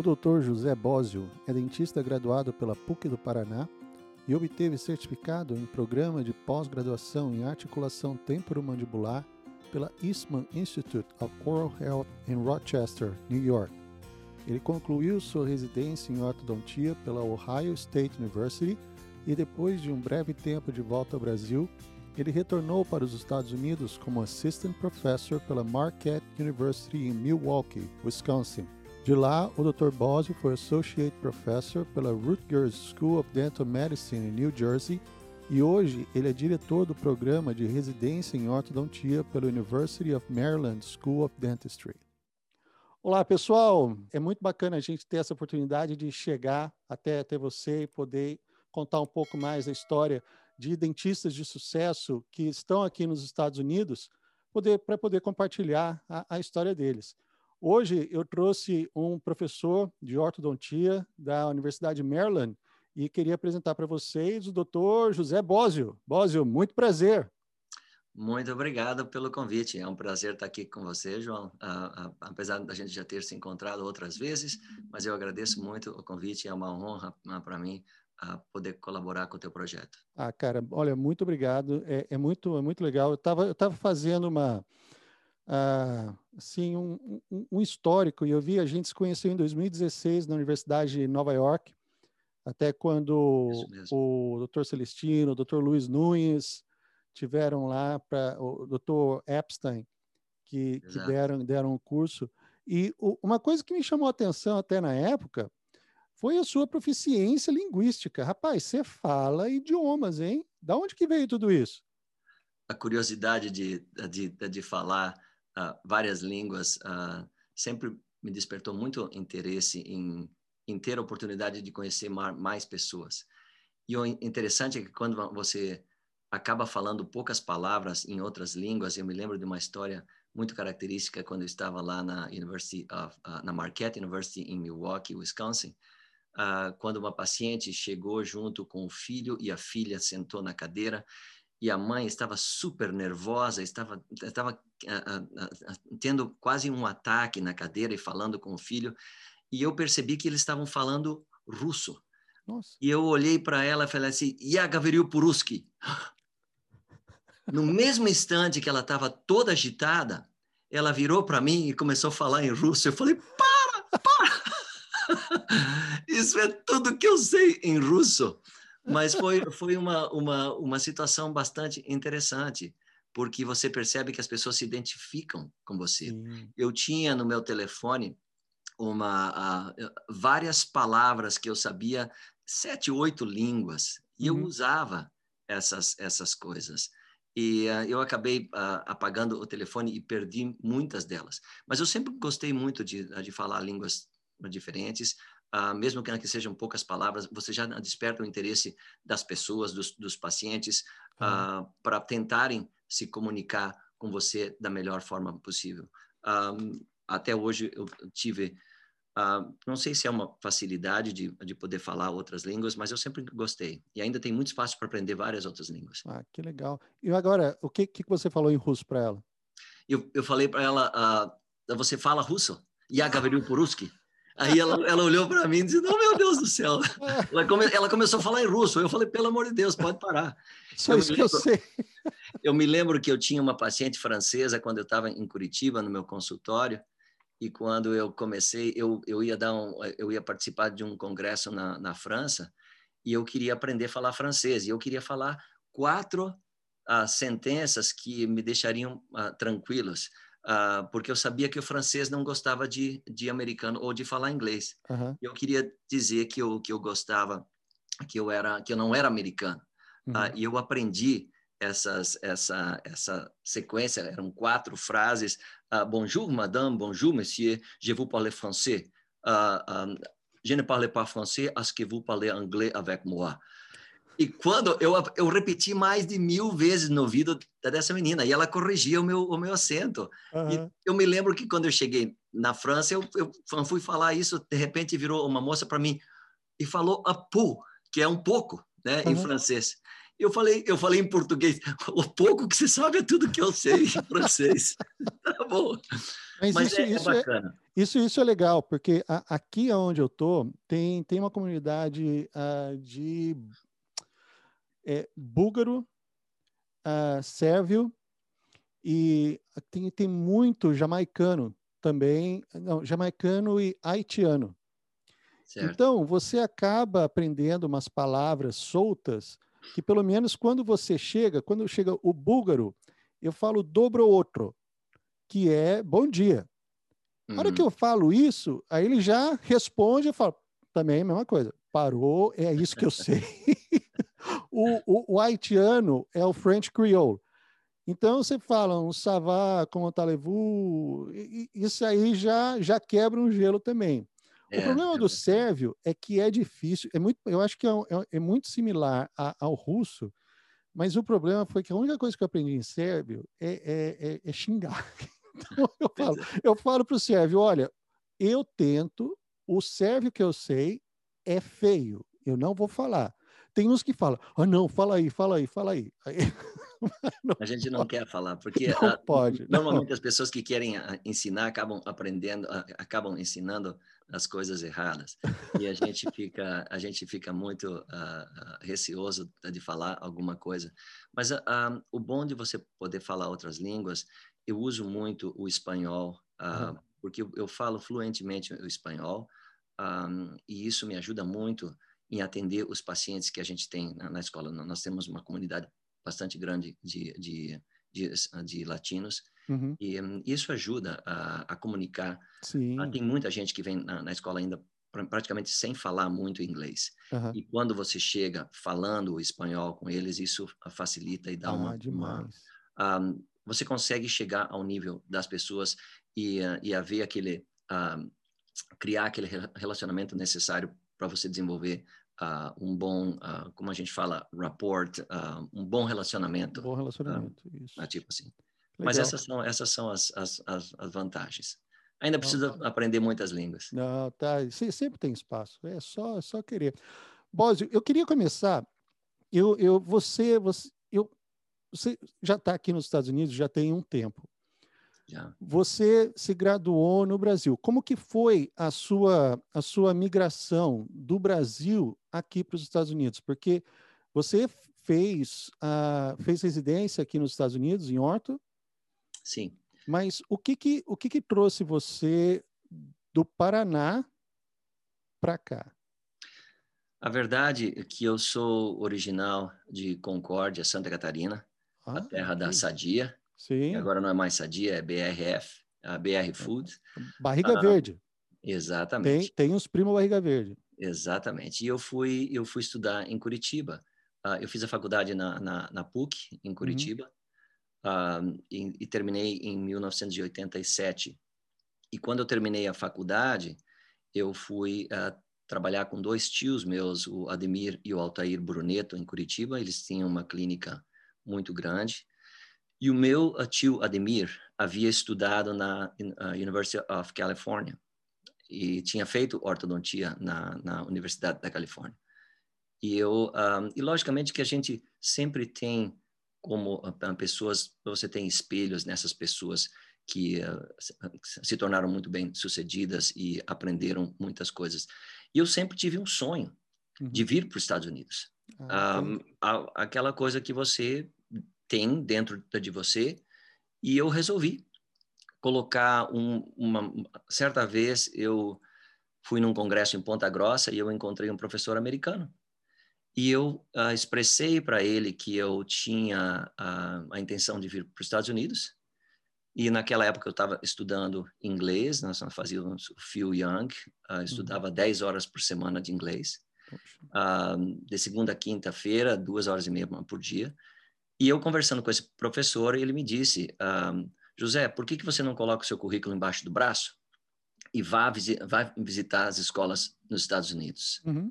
O Dr. José Bósio é dentista graduado pela PUC do Paraná e obteve certificado em programa de pós-graduação em articulação temporomandibular pela Eastman Institute of Oral Health em Rochester, New York. Ele concluiu sua residência em ortodontia pela Ohio State University e depois de um breve tempo de volta ao Brasil, ele retornou para os Estados Unidos como assistant professor pela Marquette University em Milwaukee, Wisconsin. De lá, o Dr. Bosio foi associate professor pela Rutgers School of Dental Medicine em New Jersey e hoje ele é diretor do programa de residência em ortodontia pela University of Maryland School of Dentistry. Olá, pessoal! É muito bacana a gente ter essa oportunidade de chegar até, até você e poder contar um pouco mais da história de dentistas de sucesso que estão aqui nos Estados Unidos para poder compartilhar a, a história deles. Hoje eu trouxe um professor de ortodontia da Universidade de Maryland e queria apresentar para vocês o doutor José Bósio. Bósio, muito prazer. Muito obrigado pelo convite. É um prazer estar aqui com você, João. Uh, uh, apesar da gente já ter se encontrado outras vezes, mas eu agradeço muito o convite. É uma honra uh, para mim poder colaborar com o teu projeto. Ah, cara, olha, muito obrigado. É, é muito, é muito legal. Eu estava eu tava fazendo uma, uh, assim, um, um, um, histórico e eu vi a gente se conheceu em 2016 na Universidade de Nova York, até quando o Dr. Celestino, o Dr. Luiz Nunes tiveram lá para o Dr. Epstein que, que deram deram um curso. E o, uma coisa que me chamou a atenção até na época foi a sua proficiência linguística. Rapaz, você fala idiomas, hein? Da onde que veio tudo isso? A curiosidade de, de, de falar uh, várias línguas uh, sempre me despertou muito interesse em, em ter a oportunidade de conhecer mais pessoas. E o interessante é que quando você acaba falando poucas palavras em outras línguas, eu me lembro de uma história muito característica quando eu estava lá na University of, uh, na Marquette University em Milwaukee, Wisconsin, uh, quando uma paciente chegou junto com o filho e a filha sentou na cadeira e a mãe estava super nervosa, estava, estava tendo quase um ataque na cadeira e falando com o filho. E eu percebi que eles estavam falando russo. Nossa. E eu olhei para ela e falei assim, Я говорю по-русски. No mesmo instante que ela estava toda agitada, ela virou para mim e começou a falar em russo. Eu falei, para, para! Isso é tudo que eu sei em russo. Mas foi, foi uma, uma, uma situação bastante interessante, porque você percebe que as pessoas se identificam com você. Eu tinha no meu telefone uma, uh, várias palavras que eu sabia, sete, oito línguas, e uhum. eu usava essas, essas coisas. E uh, eu acabei uh, apagando o telefone e perdi muitas delas. Mas eu sempre gostei muito de, de falar línguas diferentes, uh, mesmo que sejam poucas palavras, você já desperta o interesse das pessoas, dos, dos pacientes, uh, para tentarem se comunicar com você da melhor forma possível. Um, até hoje eu tive, uh, não sei se é uma facilidade de, de poder falar outras línguas, mas eu sempre gostei. E ainda tem muito espaço para aprender várias outras línguas. Ah, que legal. E agora, o que, que você falou em russo para ela? Eu, eu falei para ela, você fala russo? Я говорю по-русски. Aí ela, ela olhou para mim e disse: Não, meu Deus do céu. Ela, come, ela, começou a falar em russo. Eu falei: Pelo amor de Deus, pode parar. Só eu isso que eu sei. Eu me lembro que eu tinha uma paciente francesa quando eu estava em Curitiba, no meu consultório. E quando eu comecei, eu, eu, ia, dar um, eu ia participar de um congresso na, na França e eu queria aprender a falar francês. E eu queria falar quatro uh, sentenças que me deixariam uh, tranquilos uh, porque eu sabia que o francês não gostava de, de americano ou de falar inglês. Uhum. Eu queria dizer que eu, que eu gostava, que eu, era, que eu não era americano. Uhum. Uh, e eu aprendi essas, essa, essa sequência, eram quatro frases. Uh, bonjour, madame, bonjour, monsieur, je vous parle français. Um, je ne parle pas français, est-ce que vous parlez anglais avec moi? E quando eu, eu repeti mais de mil vezes no ouvido dessa menina, e ela corrigia o meu, o meu acento. Uhum. E eu me lembro que quando eu cheguei na França, eu, eu fui falar isso, de repente virou uma moça para mim e falou a pou, que é um pouco, né, uhum. em francês. Eu falei, eu falei em português, o pouco que você sabe é tudo que eu sei em francês. tá bom. Mas, Mas isso, é, isso, é bacana. É, isso, isso é legal, porque a, aqui onde eu tô tem, tem uma comunidade uh, de é, búlgaro, uh, sérvio e tem, tem muito jamaicano também, não, jamaicano e haitiano. Certo. Então, você acaba aprendendo umas palavras soltas que, pelo menos, quando você chega, quando chega o búlgaro, eu falo dobro outro, que é bom dia. Na hora que uhum. eu falo isso, aí ele já responde e fala, também é a mesma coisa. Parou, é isso que eu sei. o, o, o, haitiano é o French Creole. Então você fala um savá, como talevou, isso aí já, já quebra um gelo também. É, o problema é do sérvio é que é difícil, é muito, eu acho que é, é, é muito similar a, ao russo, mas o problema foi que a única coisa que eu aprendi em sérvio é, é, é, é xingar. Então eu falo, eu falo para o sérvio, olha, eu tento, o sérvio que eu sei é feio, eu não vou falar. Tem uns que falam, ah, não, fala aí, fala aí, fala aí. aí a gente não pode. quer falar, porque não a, pode, normalmente não. as pessoas que querem ensinar acabam aprendendo, acabam ensinando as coisas erradas e a gente fica a gente fica muito uh, receoso de falar alguma coisa mas uh, o bom de você poder falar outras línguas eu uso muito o espanhol uh, uhum. porque eu, falo fluentemente o espanhol um, e isso me ajuda muito em atender os pacientes que a gente tem na, na escola nós temos uma comunidade bastante grande de, de, de, de latinos Uhum. E um, isso ajuda a, a comunicar. Sim. Uh, tem muita gente que vem na, na, escola ainda praticamente sem falar muito inglês. Uhum. E quando você chega falando o espanhol com eles, isso facilita e dá ah, uma... Demais. uma um, você consegue chegar ao nível das pessoas e, uh, e haver aquele... Uh, criar aquele relacionamento necessário para você desenvolver Uh, um bom, uh, como a gente fala, rapport, uh, um bom relacionamento. Um bom relacionamento, isso. Tipo assim. Mas essas são, essas são as, as, as, as vantagens. Ainda precisa Não, aprender muitas línguas. Não, tá. Sempre tem espaço. É só, é só querer. Bósio, eu queria começar. Eu, eu, você, você, eu, você já está aqui nos Estados Unidos já tem um tempo. Você se graduou no Brasil. Como que foi a sua a sua migração do Brasil aqui para os Estados Unidos? Porque você fez a, fez residência aqui nos Estados Unidos em Orto Sim. Mas o que que, o que, que trouxe você do Paraná para cá? A verdade é que eu sou original de Concórdia, Santa Catarina, ah, a terra da Sadia. Sim. agora não é mais Sadia, é BRF, a BR Food. Barriga ah, Verde. Exatamente. Tem, tem uns primos Barriga Verde. Exatamente. E eu fui, eu fui estudar em Curitiba. Uh, eu fiz a faculdade na, na, na PUC, em uhum. Curitiba. Uhum uh, e, e, terminei em 1987. E quando eu terminei a faculdade, eu fui uh, trabalhar com dois tios meus, o Ademir e o Altair Bruneto, em Curitiba. Eles tinham uma clínica muito grande. E o meu tio Ademir havia estudado na University of California e tinha feito ortodontia na, na Universidade da Califórnia. E eu, um, e logicamente que a gente sempre tem como pessoas, você tem espelhos nessas pessoas que uh, se tornaram muito bem sucedidas e aprenderam muitas coisas. E eu sempre tive um sonho uhum. de vir para os Estados Unidos. Ah, um, a, aquela coisa que você tem dentro de você e eu resolvi colocar um, uma certa vez eu fui num congresso em Ponta Grossa e eu encontrei um professor americano e eu uh, expressei para ele que eu tinha uh, a intenção de vir para os Estados Unidos. E naquela época eu estava estudando inglês, nós fazíamos o Phil Young, uh, estudava uhum. 10 horas por semana de inglês. de segunda a quinta-feira, duas horas e meia por dia. E eu conversando com esse professor, ele me disse, José, por que, que você não coloca o seu currículo embaixo do braço e vá, visi vá visitar as escolas nos Estados Unidos? Uhum.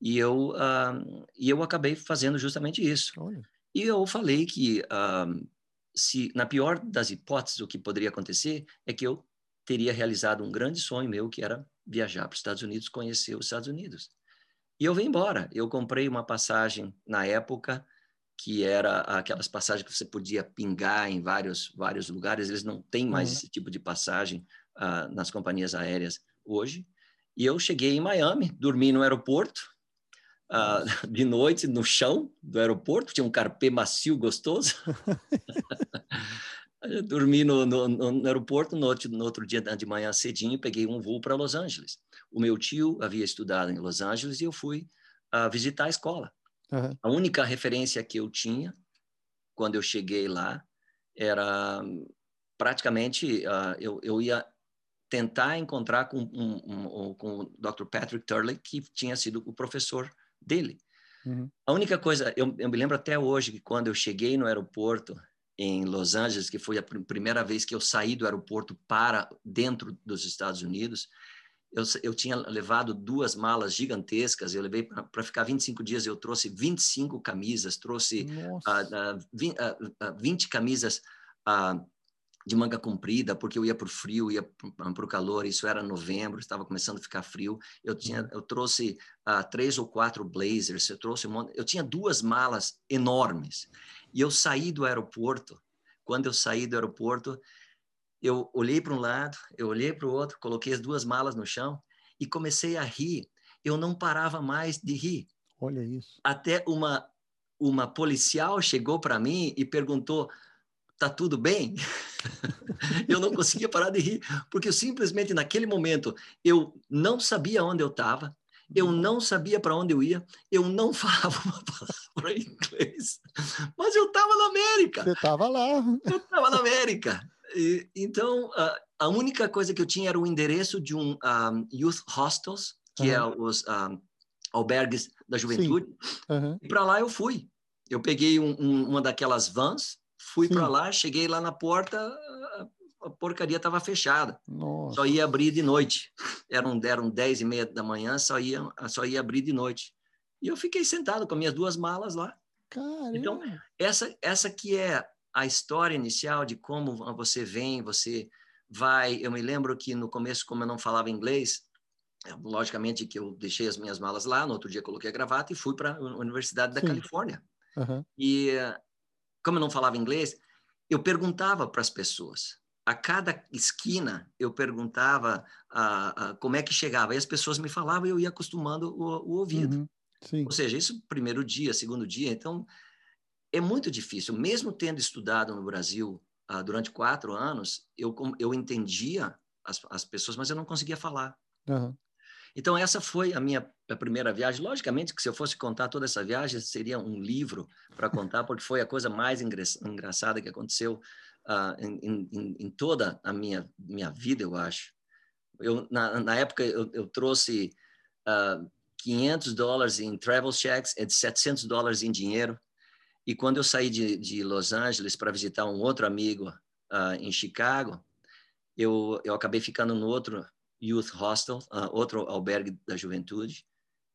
E eu, uh, e eu acabei fazendo justamente isso. Olha. E eu falei que, uh, se na pior das hipóteses, o que poderia acontecer é que eu teria realizado um grande sonho meu, que era viajar para os Estados Unidos, conhecer os Estados Unidos. E eu vim embora. Eu comprei uma passagem na época que era aquelas passagens que você podia pingar em vários vários lugares. Eles não têm mais uhum. esse tipo de passagem uh, nas companhias aéreas hoje. E eu cheguei em Miami, dormi no aeroporto, uh, de noite no chão do aeroporto, tinha um carpê macio gostoso. dormi no, no, no, aeroporto, no outro, no outro dia de manhã cedinho, peguei um voo para Los Angeles. O meu tio havia estudado em Los Angeles e eu fui uh, visitar a escola. Uhum. A única referência que eu tinha quando eu cheguei lá era praticamente uh, eu, eu ia tentar encontrar com, um, um, com o Dr. Patrick Turley, que tinha sido o professor dele. Uhum. A única coisa, eu, eu, me lembro até hoje que quando eu cheguei no aeroporto em Los Angeles, que foi a pr primeira vez que eu saí do aeroporto para dentro dos Estados Unidos, eu, eu tinha levado duas malas gigantescas, eu levei para ficar 25 dias, eu trouxe 25 camisas, trouxe uh, uh, 20, uh, 20 camisas uh, de manga comprida, porque eu ia para o frio, ia para o calor, isso era novembro, estava começando a ficar frio, eu, tinha, uhum. eu trouxe uh, três ou quatro blazers, eu trouxe um monte, eu tinha duas malas enormes, e eu saí do aeroporto, quando eu saí do aeroporto, eu olhei para um lado, eu olhei para o outro, coloquei as duas malas no chão e comecei a rir. Eu não parava mais de rir. Olha isso. Até uma uma policial chegou para mim e perguntou: "Tá tudo bem?" eu não conseguia parar de rir, porque eu simplesmente naquele momento eu não sabia onde eu estava, eu não sabia para onde eu ia, eu não falava uma palavra em inglês, mas eu estava na América. Você estava lá. Eu estava na América. E, então, a, a, única coisa que eu tinha era o endereço de um, um youth hostels, que uhum. é os um, albergues da juventude. Uhum. E para lá eu fui. Eu peguei um, um, uma daquelas vans, fui para lá, cheguei lá na porta, a porcaria estava fechada. Nossa. Só ia abrir de noite. Eram, eram 10 e meia da manhã, só ia, só ia abrir de noite. E eu fiquei sentado com minhas duas malas lá. Caramba. Então, essa, essa que é a história inicial de como você vem, você vai. Eu me lembro que no começo, como eu não falava inglês, logicamente que eu deixei as minhas malas lá, no outro dia coloquei a gravata e fui para a Universidade da Sim. Califórnia. Uhum. E como eu não falava inglês, eu perguntava para as pessoas. A cada esquina eu perguntava a, a, como é que chegava. E as pessoas me falavam e eu ia acostumando o, o ouvido. Uhum. Ou seja, isso primeiro dia, segundo dia. Então, é muito difícil. Mesmo tendo estudado no Brasil uh, durante quatro anos, eu, eu entendia as, as pessoas, mas eu não conseguia falar. Uhum. Então, essa foi a minha a primeira viagem. Logicamente que se eu fosse contar toda essa viagem, seria um livro para contar, porque foi a coisa mais engraçada que aconteceu uh, em, em, em, toda a minha, minha vida, eu acho. Eu, na, na época, eu, eu trouxe uh, ah, 500 dólares em travel checks e 700 dólares em dinheiro e quando eu saí de, de Los Angeles para visitar um outro amigo uh, em Chicago, eu, eu acabei ficando no outro youth hostel, uh, outro albergue da juventude.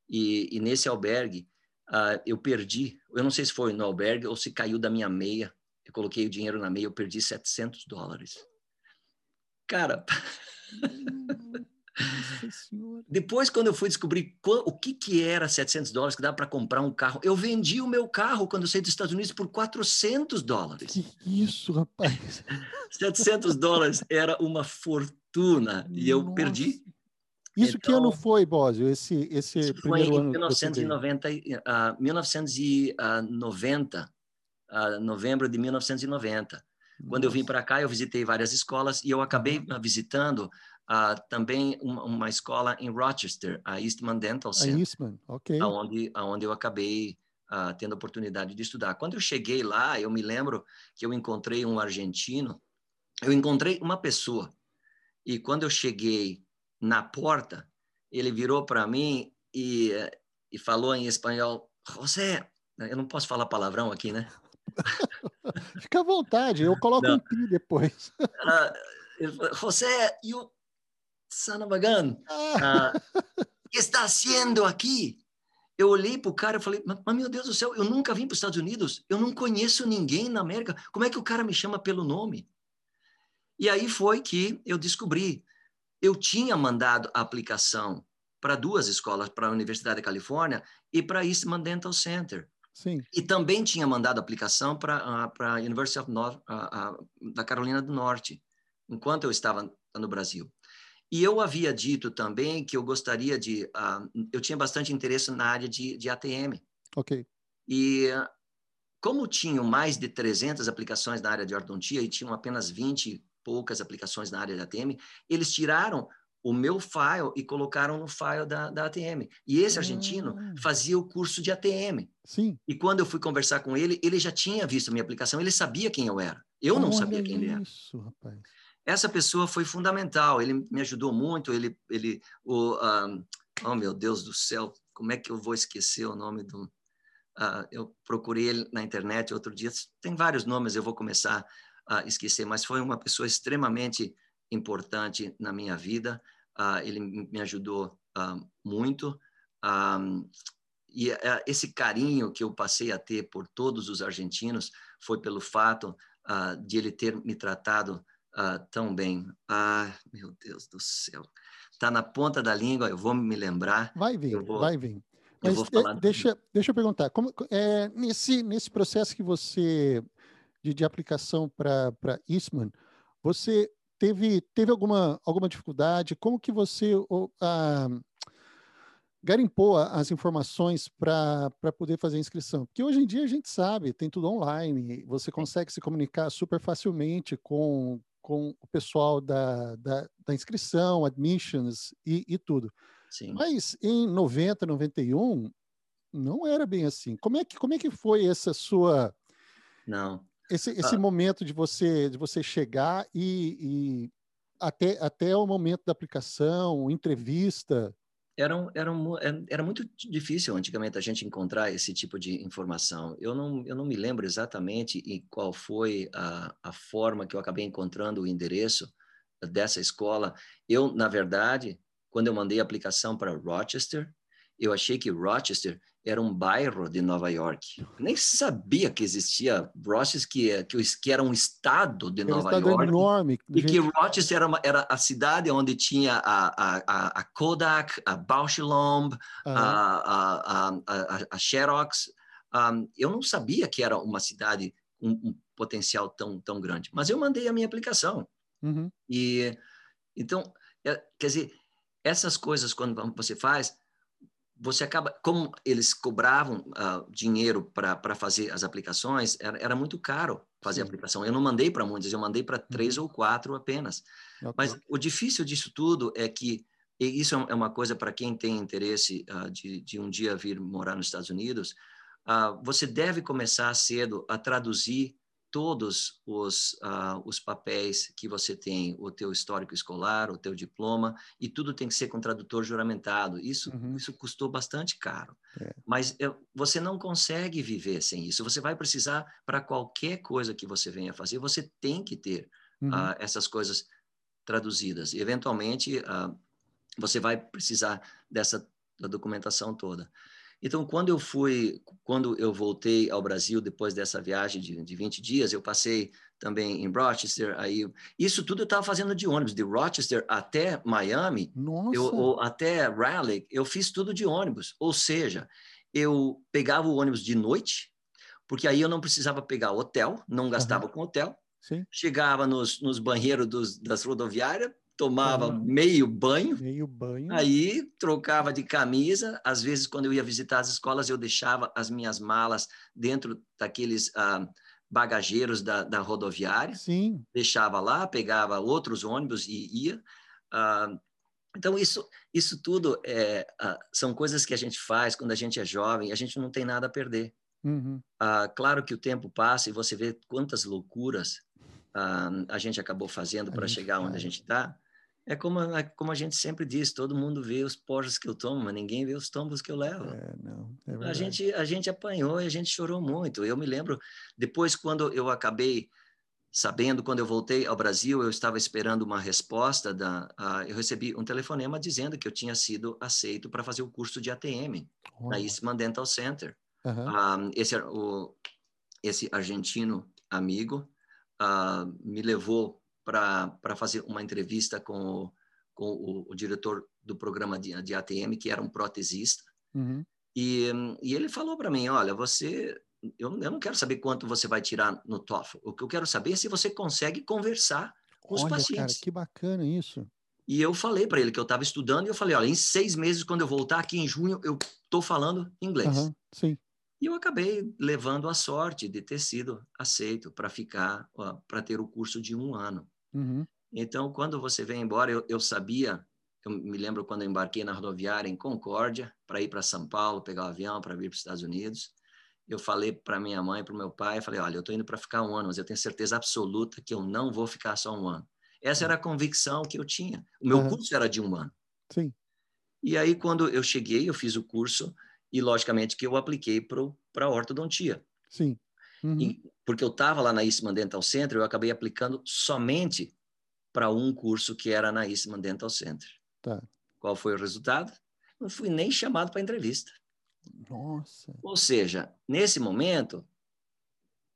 E, e nesse albergue, uh, eu perdi, eu não sei se foi no albergue ou se caiu da minha meia. Eu coloquei o dinheiro na meia, eu perdi 700 dólares. Cara, Depois, quando eu fui descobrir o que, que era 700 dólares, que dá para comprar um carro, eu vendi o meu carro quando eu saí dos Estados Unidos por 400 dólares. Que isso, rapaz? 700 dólares era uma fortuna e eu perdi. Isso então, que ano foi, Bósio? Esse, esse isso primeiro foi em ano 1990, uh, 1990, uh, novembro de 1990. Nossa. Quando eu vim para cá, eu visitei várias escolas e eu acabei visitando uh, também uma, uma, escola em Rochester, a Eastman Dental Center. A Eastman, ok. Onde, onde eu acabei uh, tendo a oportunidade de estudar. Quando eu cheguei lá, eu me lembro que eu encontrei um argentino, eu encontrei uma pessoa, e quando eu cheguei na porta, ele virou para mim e, e falou em espanhol, José, eu não posso falar palavrão aqui, né? Fica à vontade, eu coloco não. um pi depois. uh, José, you, son of a gun, ah. uh, que está haciendo aqui? Eu olhei para o cara e falei, mas meu Deus do céu, eu nunca vim para os Estados Unidos, eu não conheço ninguém na América, como é que o cara me chama pelo nome? E aí foi que eu descobri, eu tinha mandado a aplicação para duas escolas, para a Universidade da Califórnia e para a Eastman Dental Center. Sim. E também tinha mandado aplicação para a University of North, uh, uh, da Carolina do Norte, enquanto eu estava no Brasil. E eu havia dito também que eu gostaria de. Uh, eu tinha bastante interesse na área de, de ATM. Ok. E como tinham mais de 300 aplicações na área de ortodontia e tinham apenas 20 poucas aplicações na área de ATM, eles tiraram o meu file e colocaram no file da, da ATM. E esse argentino ah. fazia o curso de ATM. Sim. E quando eu fui conversar com ele, ele já tinha visto a minha aplicação, ele sabia quem eu era. Eu Olha não sabia quem isso, ele era. Isso, rapaz. Essa pessoa foi fundamental, ele me ajudou muito, ele, ele o, um, oh meu Deus do céu, como é que eu vou esquecer o nome do... Uh, eu procurei ele na internet outro dia, tem vários nomes, eu vou começar a esquecer, mas foi uma pessoa extremamente importante na minha vida. Uh, ele me ajudou uh, muito. E esse carinho que eu passei a ter por todos os argentinos foi pelo fato de ele ter me tratado tão bem. Ah, meu Deus do céu. Está na ponta da língua, eu vou me lembrar. Vai vir, vou, vai vir. Mas é, deixa, deixa eu perguntar, como, é, nesse, nesse processo que você, de, de aplicação para Eastman, você teve, teve alguma, alguma dificuldade? Como que você ah, garimpou as informações para poder fazer a inscrição? Porque hoje em dia a gente sabe, tem tudo online, você consegue se comunicar super facilmente com, com o pessoal da, da, da inscrição, admissions e, e tudo. Sim. Mas em 90, 91, não era bem assim. Como é que, como é que foi essa sua... Não, esse, esse ah. momento de você de você chegar e, e, até, até o momento da aplicação, entrevista. Era, era, um, é, era muito difícil antigamente a gente encontrar esse tipo de informação. Eu não, eu não me lembro exatamente em qual foi a, a forma que eu acabei encontrando o endereço dessa escola. Eu, na verdade, quando eu mandei a aplicação para Rochester, eu achei que Rochester era um bairro de Nova York. Eu nem sabia que existia Rochester, que, é, que era um estado de era Nova estado York. enorme. E gente... que Rochester era, uma, era, a cidade onde tinha a, a, a Kodak, a Bausch Lomb, uhum. a, a, a, Xerox. Um, eu não sabia que era uma cidade com um, um, potencial tão, tão grande. Mas eu mandei a minha aplicação. Uhum. E então, é, quer dizer, essas coisas quando você faz, você acaba, como eles cobravam uh, dinheiro para fazer as aplicações, era, era muito caro fazer Sim. a aplicação. Eu não mandei para muitos, eu mandei para três uhum. ou quatro apenas. Okay. Mas o difícil disso tudo é que, e isso é uma coisa para quem tem interesse uh, de, de um dia vir morar nos Estados Unidos, uh, você deve começar cedo a traduzir todos os, uh, os papéis que você tem, o teu histórico escolar, o teu diploma, e tudo tem que ser com tradutor juramentado. Isso, uhum. isso custou bastante caro. É. Mas eu, você não consegue viver sem isso. Você vai precisar, para qualquer coisa que você venha fazer, você tem que ter uhum. uh, essas coisas traduzidas. E, eventualmente, uh, você vai precisar dessa da documentação toda. Então, quando eu fui, quando eu voltei ao Brasil depois dessa viagem de, de 20 dias, eu passei também em Rochester, aí isso tudo eu estava fazendo de ônibus, de Rochester até Miami, eu, ou até Raleigh, eu fiz tudo de ônibus. Ou seja, eu pegava o ônibus de noite, porque aí eu não precisava pegar hotel, não gastava uhum. com hotel. Sim. Chegava nos, nos banheiros dos, das rodoviárias, tomava meio banho. Meio banho. Aí trocava de camisa. Às vezes, quando eu ia visitar as escolas, eu deixava as minhas malas dentro daqueles ah, bagageiros da, da, rodoviária. Sim. Deixava lá, pegava outros ônibus e ia. Ah, então, isso, isso tudo é, ah, são coisas que a gente faz quando a gente é jovem, a gente não tem nada a perder. Uhum. claro que o tempo passa e você vê quantas loucuras a gente acabou fazendo para chegar onde a gente está. É como, é como a gente sempre diz, todo mundo vê os porros que eu tomo, mas ninguém vê os tombos que eu levo. É, não, é a, gente, a gente apanhou e a gente chorou muito. Eu me lembro, depois quando eu acabei sabendo, quando eu voltei ao Brasil, eu estava esperando uma resposta, da, eu recebi um telefonema dizendo que eu tinha sido aceito para fazer o curso de ATM oh. na Eastman Dental Center. Uhum. esse, o, esse argentino amigo uh, me levou para fazer uma entrevista com o, com o, o diretor do programa de, de, ATM, que era um protesista. Uhum. E, e ele falou para mim, olha, você, eu, eu não quero saber quanto você vai tirar no TOEFL. O que eu quero saber é se você consegue conversar com os Olha, pacientes. cara, que bacana isso. E eu falei para ele que eu estava estudando e eu falei, olha, em seis meses, quando eu voltar aqui em junho, eu estou falando inglês. Aham, sim. E eu acabei levando a sorte de ter sido aceito para ficar, para ter o curso de um ano. Uhum. Então, quando você vem embora, eu, eu sabia, eu me lembro quando eu embarquei na rodoviária em Concórdia, para ir para São Paulo, pegar o avião para vir para os Estados Unidos. Eu falei para minha mãe, para o meu pai, falei, olha, eu estou indo para ficar um ano, mas eu tenho certeza absoluta que eu não vou ficar só um ano. Essa era a convicção que eu tinha. O meu Uhum. curso era de um ano. Sim. E aí, quando eu cheguei, eu fiz o curso e, logicamente, que eu apliquei para a ortodontia. Sim. Uhum. E, porque eu estava lá na Eastman Dental Center, eu acabei aplicando somente para um curso que era na Eastman Dental Center. Tá. Qual foi o resultado? Não fui nem chamado para entrevista. Nossa. Ou seja, nesse momento,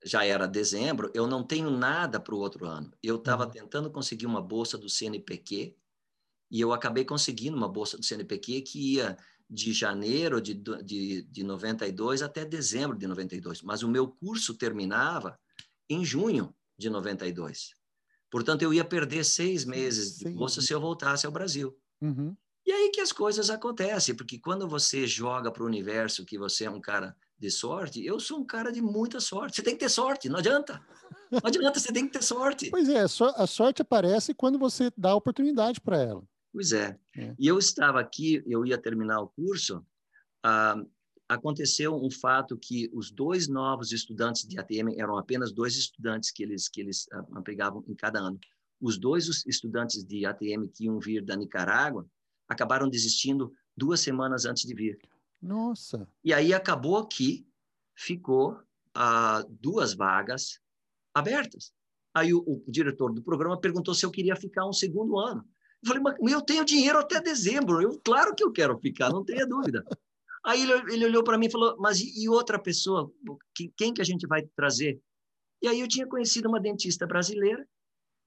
já era dezembro, eu não tenho nada para o outro ano. Eu estava Uhum. tentando conseguir uma bolsa do CNPq e eu acabei conseguindo uma bolsa do CNPq que ia de janeiro de, de, de 92 até dezembro de 92. Mas o meu curso terminava em junho de 92. Portanto, eu ia perder seis meses de bolsa se eu voltasse ao Brasil. Uhum. E aí que as coisas acontecem, porque quando você joga para o universo que você é um cara de sorte, eu sou um cara de muita sorte. Você tem que ter sorte, não adianta. Não adianta, você tem que ter sorte. Pois é, a sorte aparece quando você dá oportunidade para ela. Pois é. É. E eu estava aqui, eu ia terminar o curso, ah, aconteceu um fato que os dois novos estudantes de ATM eram apenas dois estudantes que eles que eles ah, pegavam em cada ano. Os dois os estudantes de ATM que iam vir da Nicarágua acabaram desistindo duas semanas antes de vir. Nossa. E aí acabou que ficou ah, duas vagas abertas. Aí o, o diretor do programa perguntou se eu queria ficar um segundo ano. Eu falei, mas eu tenho dinheiro até dezembro. Eu, claro que eu quero ficar, não tenha dúvida. Aí ele, ele olhou para mim e falou, mas e, e outra pessoa? Que, quem que a gente vai trazer? E aí eu tinha conhecido uma dentista brasileira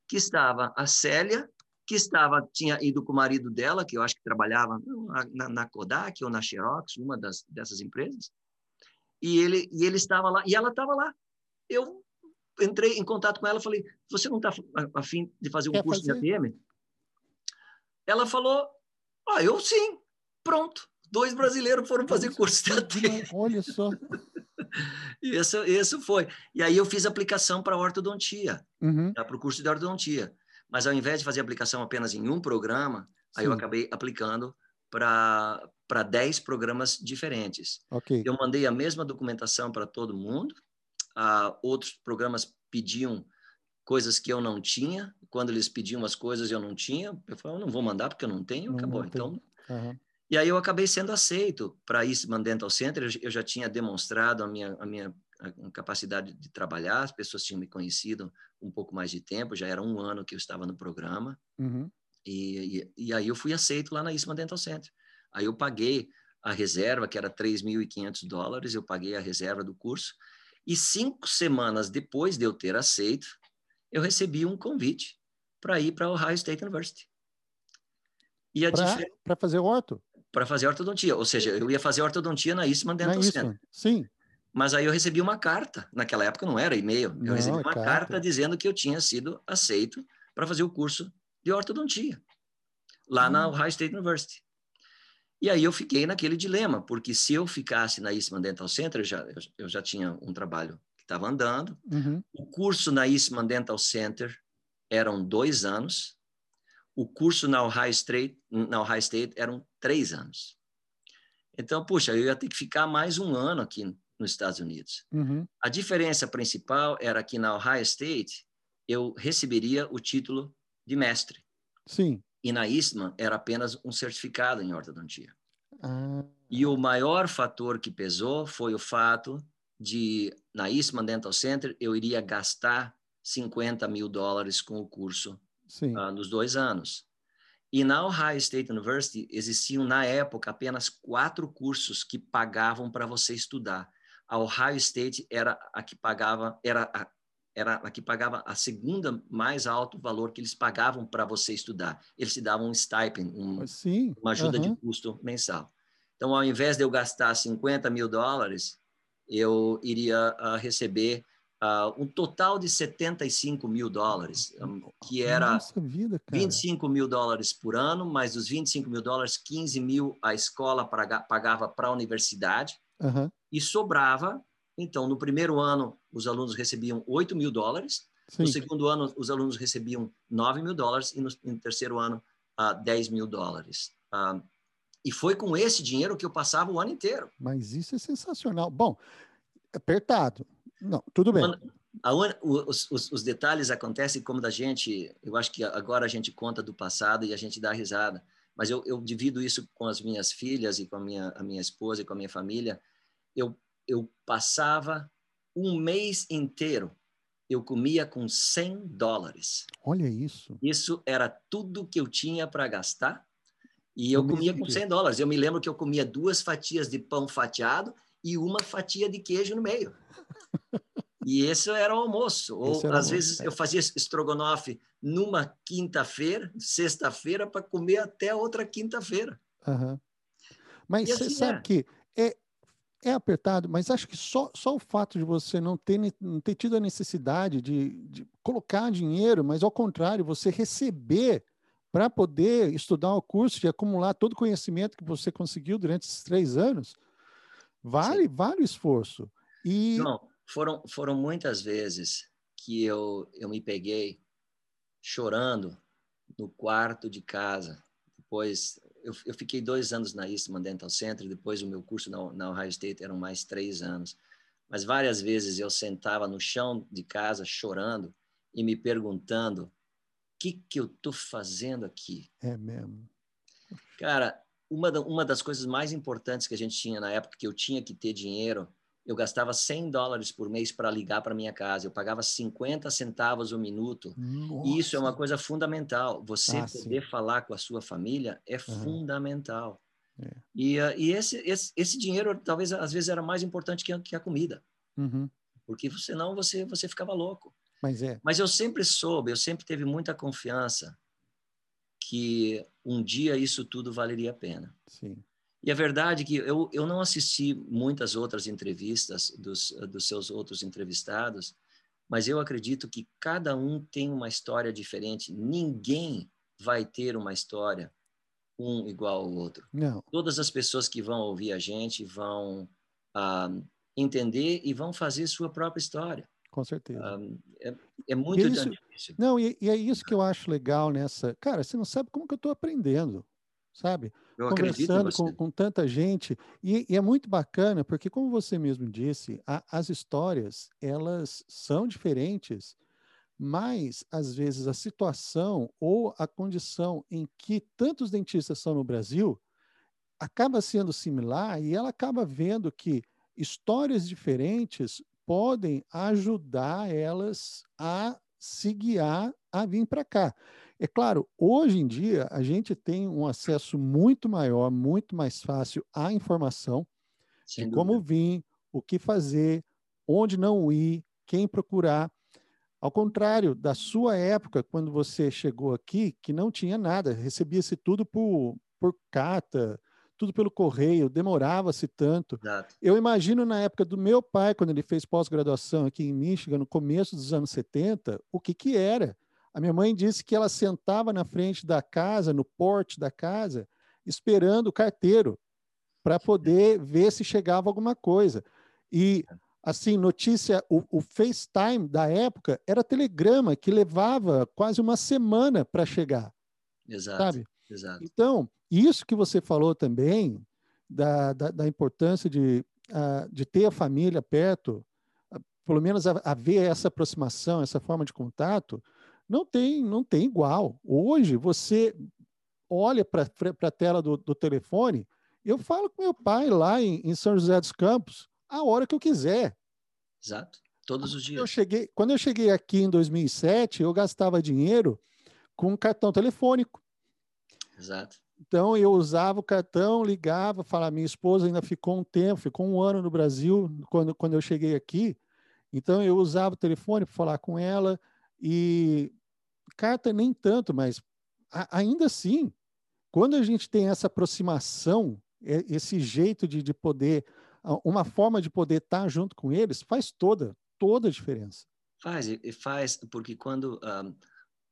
que estava, a Célia, que estava tinha ido com o marido dela, que eu acho que trabalhava na, na Kodak ou na Xerox, uma das, dessas empresas. E ele, e ele estava lá, e ela estava lá. Eu entrei em contato com ela, falei: Você não está afim de fazer um Quer curso fazer? de ATM? Ela falou: Ah, eu sim. Pronto. Dois brasileiros foram fazer curso de ATM. Olha só. Isso, isso foi. E aí eu fiz aplicação para ortodontia, Uhum. para o curso de ortodontia. Mas ao invés de fazer aplicação apenas em um programa, aí eu Sim. acabei aplicando para para 10 programas diferentes. Ok. Eu mandei a mesma documentação para todo mundo. Ah, outros programas pediam coisas que eu não tinha. Quando eles pediam as coisas eu não tinha, eu falei, eu não vou mandar porque eu não tenho, Não- acabou. não. Então, Aham. e aí eu acabei sendo aceito para Eastman Dental Center. Eu, eu já tinha demonstrado a minha, a minha capacidade de trabalhar. As pessoas tinham me conhecido um pouco mais de tempo. Já era um ano que eu estava no programa. Uhum. E, e, e aí eu fui aceito lá na Eastman Dental Center. Aí eu paguei a reserva, que era 3.500 dólares, eu paguei a reserva do curso. E cinco semanas depois de eu ter aceito, eu recebi um convite para ir para Ohio State University. E Para fazer orto? para fazer ortodontia, ou seja, eu ia fazer ortodontia na Eastman Dental isso? Center. Sim. Mas aí eu recebi uma carta, naquela época não era e-mail, eu Não, recebi é uma carta. carta dizendo que eu tinha sido aceito para fazer o curso de ortodontia, lá na Hum. Ohio State University. E aí eu fiquei naquele dilema, porque se eu ficasse na Eastman Dental Center, eu já, eu, já tinha um trabalho estava andando, Uhum. o curso na Eastman Dental Center eram dois anos, o curso na Ohio State, na Ohio State eram três anos. Então, puxa, eu ia ter que ficar mais um ano aqui nos Estados Unidos. Uhum. A diferença principal era que na Ohio State eu receberia o título de mestre Sim. e na Eastman era apenas um certificado em ortodontia. Ah, E o maior fator que pesou foi o fato de, na Eastman Dental Center, eu iria gastar 50 mil dólares com o curso ah, nos dois anos. E na Ohio State University existiam, na época, apenas quatro cursos que pagavam para você estudar. A Ohio State era a que pagava, era a, era a que pagava a segunda mais alto valor que eles pagavam para você estudar. Eles te davam um stipend, um, Sim. uma ajuda aham. de custo mensal. Então, ao invés de eu gastar 50 mil dólares, eu iria uh, receber uh, um total de 75 mil dólares, um, que era vida, 25 mil dólares por ano, mais os 25 mil dólares, 15 mil a escola pagava para a universidade, uhum. e sobrava. Então, no primeiro ano, os alunos recebiam 8 mil dólares, Sim. no segundo ano, os alunos recebiam 9 mil dólares, e no, no terceiro ano, uh, 10 mil dólares. Uh, e foi com esse dinheiro que eu passava o ano inteiro. Mas isso é sensacional. Bom, apertado. Não, tudo bem. A, os, os, os, detalhes acontecem como da gente. Eu acho que agora a gente conta do passado e a gente dá risada. Mas eu, eu divido isso com as minhas filhas e com a minha, a minha esposa e com a minha família. Eu, eu passava um mês inteiro eu comia com 100 dólares. Olha isso. Isso era tudo que eu tinha para gastar e eu comia com 100 dólares. Eu me lembro que eu comia duas fatias de pão fatiado e uma fatia de queijo no meio. E esse era o almoço. Ou, às almoço, vezes, é. eu fazia estrogonofe numa quinta-feira, sexta-feira, para comer até outra quinta-feira. Uhum. Mas você assim sabe é. que é, é apertado, mas acho que só, só o fato de você não ter, não ter tido a necessidade de, de colocar dinheiro, mas ao contrário, você receber para poder estudar o curso e acumular todo o conhecimento que você conseguiu durante esses três anos, vale, Sim. vale o esforço. E... Não, foram, foram muitas vezes que eu, eu me peguei chorando no quarto de casa. Depois, eu, eu fiquei dois anos na Eastman Dental Center, depois o meu curso na, na Ohio State eram mais três anos. Mas várias vezes eu sentava no chão de casa chorando e me perguntando que, que eu estou fazendo aqui? É mesmo. Cara, uma, da, uma das coisas mais importantes que a gente tinha na época, que eu tinha que ter dinheiro, eu gastava 100 dólares por mês para ligar para minha casa. Eu pagava 50 centavos o minuto. Nossa. E isso é uma coisa fundamental. Você ah, poder sim. falar com a sua família é uhum. fundamental. É. E, uh, e esse, esse, esse, dinheiro, talvez, às vezes, era mais importante que a, que a comida. Uhum. Porque senão você, você ficava louco. Mas é. Mas eu sempre soube, eu sempre teve muita confiança que um dia isso tudo valeria a pena. Sim. E a verdade é que eu, eu não assisti muitas outras entrevistas dos, dos seus outros entrevistados, mas eu acredito que cada um tem uma história diferente. Ninguém vai ter uma história um igual ao outro. Não. Todas as pessoas que vão ouvir a gente vão ah, entender e vão fazer sua própria história. Com certeza. Um, é, é, muito isso, difícil. Não, e, e, é isso que eu acho legal nessa. Cara, você não sabe como que eu estou aprendendo, sabe? Eu Conversando com, com, tanta gente. E, e, é muito bacana, porque, como você mesmo disse, a, as histórias, elas são diferentes, mas, às vezes, a situação ou a condição em que tantos dentistas são no Brasil acaba sendo similar e ela acaba vendo que histórias diferentes podem ajudar elas a se guiar a vir para cá. É claro, hoje em dia a gente tem um acesso muito maior, muito mais fácil à informação Sem de dúvida. como vir, o que fazer, onde não ir, quem procurar. Ao contrário da sua época, quando você chegou aqui, que não tinha nada, recebia-se tudo por, por carta, tudo pelo correio, demorava-se tanto. Exato. Eu imagino na época do meu pai, quando ele fez pós-graduação aqui em Michigan, no começo dos anos 70, o que que era? A minha mãe disse que ela sentava na frente da casa, no porte da casa, esperando o carteiro para poder ver se chegava alguma coisa. E assim, notícia, o, o, FaceTime da época era telegrama que levava quase uma semana para chegar. Exato. Sabe? Exato. Então, isso que você falou também, da, da, da importância de, uh, de ter a família perto, uh, pelo menos haver essa aproximação, essa forma de contato, não tem, não tem igual. Hoje, você olha para a tela do, do, telefone, eu falo com meu pai lá em, em, São José dos Campos, a hora que eu quiser. Exato, todos os dias. Eu cheguei, quando eu cheguei aqui em 2007, eu gastava dinheiro com cartão telefônico. Exato. Então eu usava o cartão, ligava, falava, minha esposa ainda ficou um tempo, ficou um ano no Brasil quando, quando eu cheguei aqui. Então eu usava o telefone para falar com ela e carta nem tanto, mas a, ainda assim, quando a gente tem essa aproximação, esse jeito de, de poder, uma forma de poder estar junto com eles, faz toda, toda a diferença. Faz, faz, porque quando um,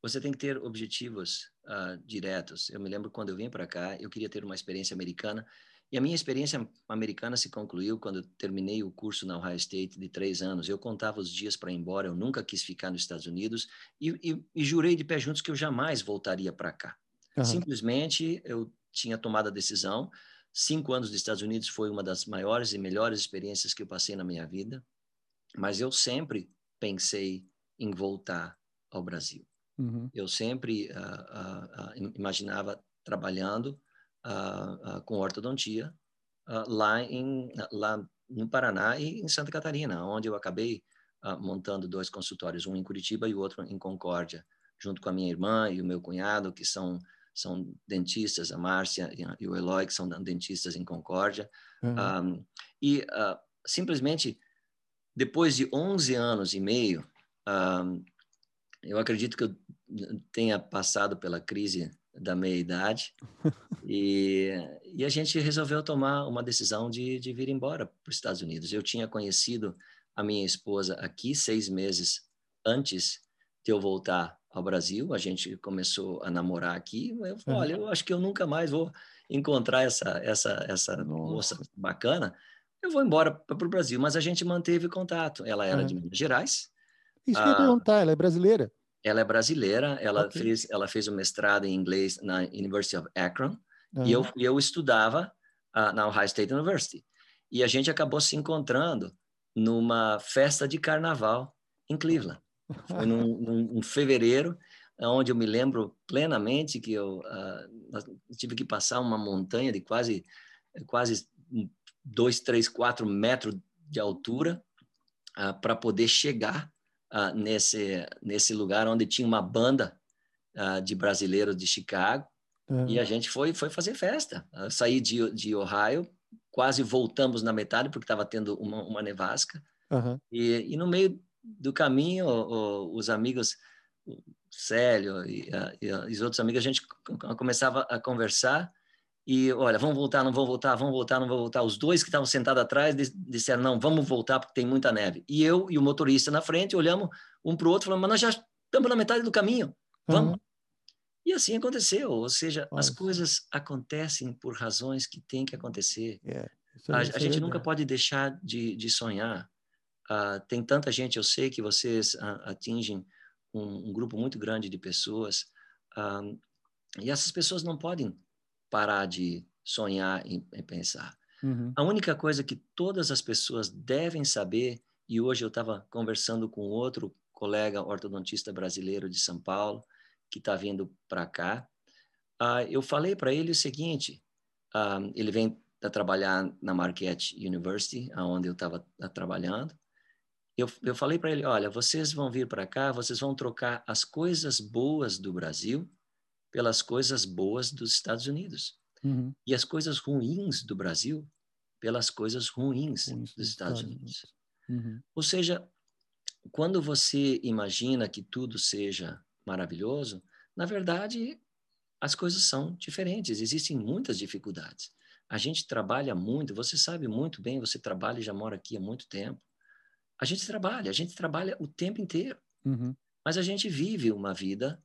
você tem que ter objetivos uh, diretos. Eu me lembro quando eu vim para cá, eu queria ter uma experiência americana, e a minha experiência americana se concluiu quando eu terminei o curso na Ohio State de três anos. Eu contava os dias para ir embora, eu nunca quis ficar nos Estados Unidos e, e, e jurei de pé juntos que eu jamais voltaria para cá. Uhum. Simplesmente eu tinha tomado a decisão. Cinco anos nos Estados Unidos foi uma das maiores e melhores experiências que eu passei na minha vida, mas eu sempre pensei em voltar ao Brasil. Uhum. Eu sempre uh, uh, uh, imaginava trabalhando uh, uh, com ortodontia uh, lá, em, lá no Paraná e em Santa Catarina, onde eu acabei montando dois consultórios, um em Curitiba e o outro em Concórdia, junto com a minha irmã e o meu cunhado, que são são dentistas, a Márcia e o Eloy, que são dentistas em Concórdia. Uhum. Um, e simplesmente, depois de 11 anos e meio, um, eu acredito que eu tenha passado pela crise da meia-idade. e, e a gente resolveu tomar uma decisão de, de vir embora para os Estados Unidos. Eu tinha conhecido a minha esposa aqui seis meses antes de eu voltar ao Brasil. A gente começou a namorar aqui. Eu falei, olha, eu acho que eu nunca mais vou encontrar essa essa essa moça bacana. Eu vou embora para o Brasil, mas a gente manteve contato. Ela era de Minas Gerais. Isso que eu ia ah, perguntar, ela é brasileira? Ela é brasileira, ela okay. fez ela fez o um mestrado em inglês na University of Akron uhum. e eu eu estudava uh, na Ohio State University. E a gente acabou se encontrando numa festa de carnaval em Cleveland. Foi num, num, fevereiro, onde eu me lembro plenamente que eu uh, tive que passar uma montanha de quase quase dois, três, quatro metros de altura uh, para poder chegar uh, nesse, nesse lugar onde tinha uma banda uh, de brasileiros de Chicago. Uhum. E a gente foi, foi fazer festa. Eu saí de, de Ohio, quase voltamos na metade, porque estava tendo uma, uma nevasca. Uhum. E, e no meio do caminho, o, o, os amigos, o Célio e, e, e, os outros amigos, a gente começava a conversar e olha, vamos voltar, não vou voltar, vamos voltar, não vou voltar. Os dois que estavam sentados atrás disseram, não, vamos voltar porque tem muita neve. E eu e o motorista na frente olhamos um para o outro, falando, mas nós já estamos na metade do caminho, vamos. Uhum. E assim aconteceu, ou seja, Nossa. as coisas acontecem por razões que têm que acontecer. Yeah. É, a, a gente nunca pode deixar de, de sonhar. Uh, tem tanta gente, eu sei que vocês uh, atingem um, um, grupo muito grande de pessoas, uh, e essas pessoas não podem parar de sonhar e, e pensar. Uhum. A única coisa que todas as pessoas devem saber, e hoje eu estava conversando com outro colega ortodontista brasileiro de São Paulo, que está vindo para cá, uh, eu falei para ele o seguinte: uh, ele vem trabalhar na Marquette University, onde eu estava uh, trabalhando. Eu, eu falei para ele: olha, vocês vão vir para cá, vocês vão trocar as coisas boas do Brasil pelas coisas boas dos Estados Unidos uhum. e as coisas ruins do Brasil pelas coisas ruins, ruins dos Estados, Unidos. Unidos. Uhum. Ou seja, quando você imagina que tudo seja maravilhoso, na verdade as coisas são diferentes, existem muitas dificuldades. A gente trabalha muito, você sabe muito bem, você trabalha e já mora aqui há muito tempo. A gente trabalha, a gente trabalha o tempo inteiro. Uhum. Mas a gente vive uma vida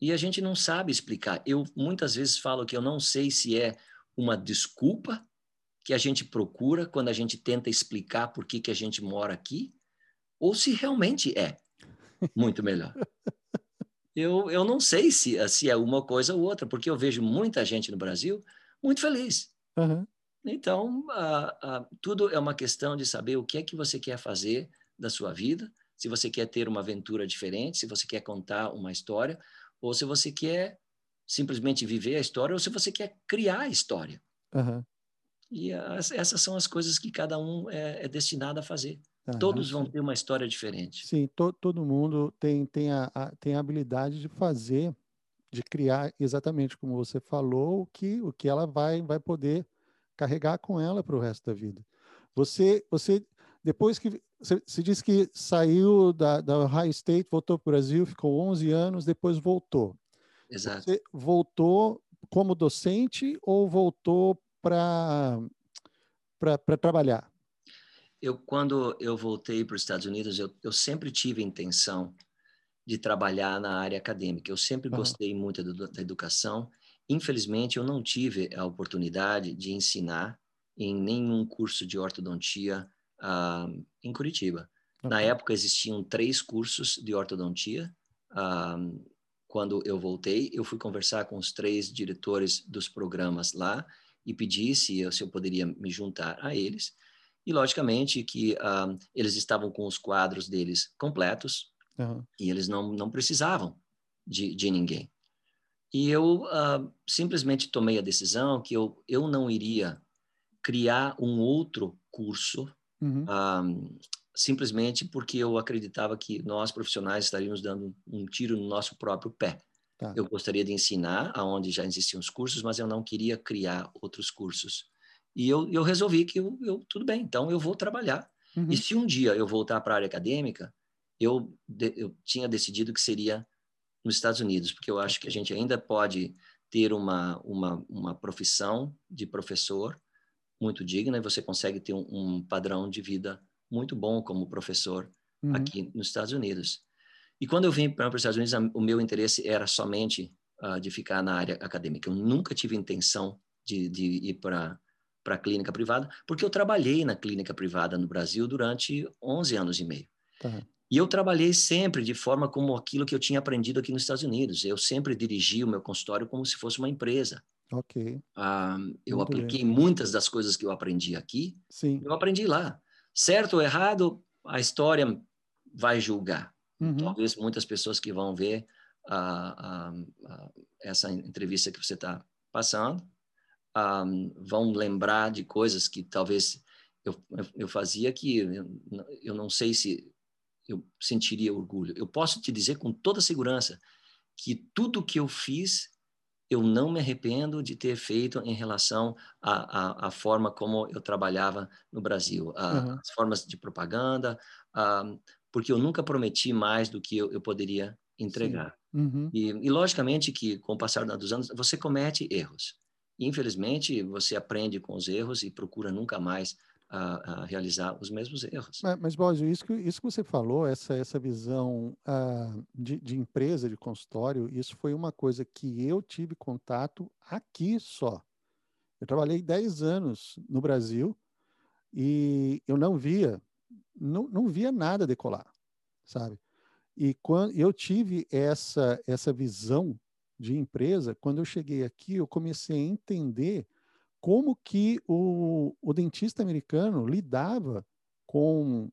e a gente não sabe explicar. Eu muitas vezes falo que eu não sei se é uma desculpa que a gente procura quando a gente tenta explicar por que, que a gente mora aqui, ou se realmente é muito melhor. Eu, eu não sei se, se é uma coisa ou outra, porque eu vejo muita gente no Brasil muito feliz. Uhum. Então, tudo é uma questão de saber o que é que você quer fazer da sua vida, se você quer ter uma aventura diferente, se você quer contar uma história, ou se você quer simplesmente viver a história, ou se você quer criar a história. Uhum. E as, essas são as coisas que cada um é, é destinado a fazer. Uhum. Todos vão ter uma história diferente. Sim, to, todo mundo tem, tem, a, a, tem a habilidade de fazer, de criar exatamente como você falou, o que, o que ela vai, vai poder carregar com ela para o resto da vida. Você, você depois que você, disse que saiu da, da Ohio State, voltou para o Brasil, ficou 11 anos, depois voltou. Exato. Você voltou como docente ou voltou para trabalhar? Eu, quando eu voltei para os Estados Unidos, eu, eu sempre tive a intenção de trabalhar na área acadêmica. Eu sempre uhum. gostei muito do, da educação. Infelizmente, eu não tive a oportunidade de ensinar em nenhum curso de ortodontia uh, em Curitiba. Okay. Na época, existiam três cursos de ortodontia. Uh, quando eu voltei, eu fui conversar com os três diretores dos programas lá e pedi se eu, se eu poderia me juntar a eles. E, logicamente, que uh, eles estavam com os quadros deles completos uhum. e eles não, não precisavam de, de ninguém. E eu uh, simplesmente tomei a decisão que eu, eu não iria criar um outro curso uhum. uh, simplesmente porque eu acreditava que nós profissionais estaríamos dando um tiro no nosso próprio pé. Tá. Eu gostaria de ensinar aonde já existiam os cursos, mas eu não queria criar outros cursos. E eu, eu resolvi que eu, eu, tudo bem, então eu vou trabalhar. Uhum. E se um dia eu voltar para a área acadêmica, eu, de, eu tinha decidido que seria nos Estados Unidos, porque eu acho que a gente ainda pode ter uma, uma, uma profissão de professor muito digna e você consegue ter um, um padrão de vida muito bom como professor uhum. aqui nos Estados Unidos. E quando eu vim para os Estados Unidos, o meu interesse era somente uh, de ficar na área acadêmica. Eu nunca tive intenção de, de ir para para a clínica privada, porque eu trabalhei na clínica privada no Brasil durante 11 anos e meio. Tá. E eu trabalhei sempre de forma como aquilo que eu tinha aprendido aqui nos Estados Unidos. Eu sempre dirigi o meu consultório como se fosse uma empresa. Ok. Uh, eu Muito apliquei bem. muitas das coisas que eu aprendi aqui. Sim. Eu aprendi lá. Certo ou errado, a história vai julgar. Uhum. Talvez muitas pessoas que vão ver uh, uh, uh, essa entrevista que você está passando vão lembrar de coisas que talvez eu, eu fazia que eu, eu não sei se eu sentiria orgulho. Eu posso te dizer com toda segurança que tudo que eu fiz eu não me arrependo de ter feito em relação à, à, à forma como eu trabalhava no Brasil, a, uhum. as formas de propaganda, porque eu nunca prometi mais do que eu, eu poderia entregar. Uhum. E, e, logicamente que com o passar dos anos você comete erros. infelizmente você aprende com os erros e procura nunca mais a, a realizar os mesmos erros. Mas, mas Bósio, isso que, isso que você falou, essa, essa visão uh, de, de empresa, de consultório, isso foi uma coisa que eu tive contato aqui só. Eu trabalhei 10 anos no Brasil e eu não via, não, não via nada decolar, sabe? E quando eu tive essa, essa visão de empresa, quando eu cheguei aqui, eu comecei a entender como que o, o dentista americano lidava com,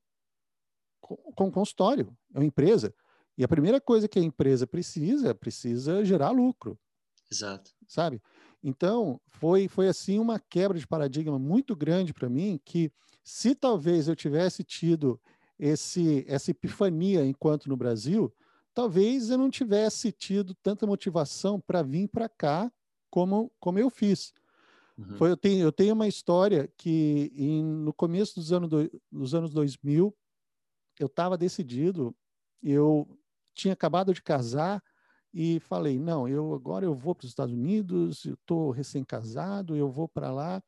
com, com consultório, é uma empresa. E a primeira coisa que a empresa precisa, precisa gerar lucro. Exato. Sabe? Então, foi, foi assim uma quebra de paradigma muito grande para mim, que se talvez eu tivesse tido esse, essa epifania enquanto no Brasil, talvez eu não tivesse tido tanta motivação para vir para cá como, como eu fiz. Uhum. Foi, eu, tenho, eu tenho uma história que em, no começo dos, anos do, dos anos 2000, eu estava decidido, eu tinha acabado de casar e falei, não, eu agora eu vou para os Estados Unidos, eu estou recém-casado, eu vou para lá.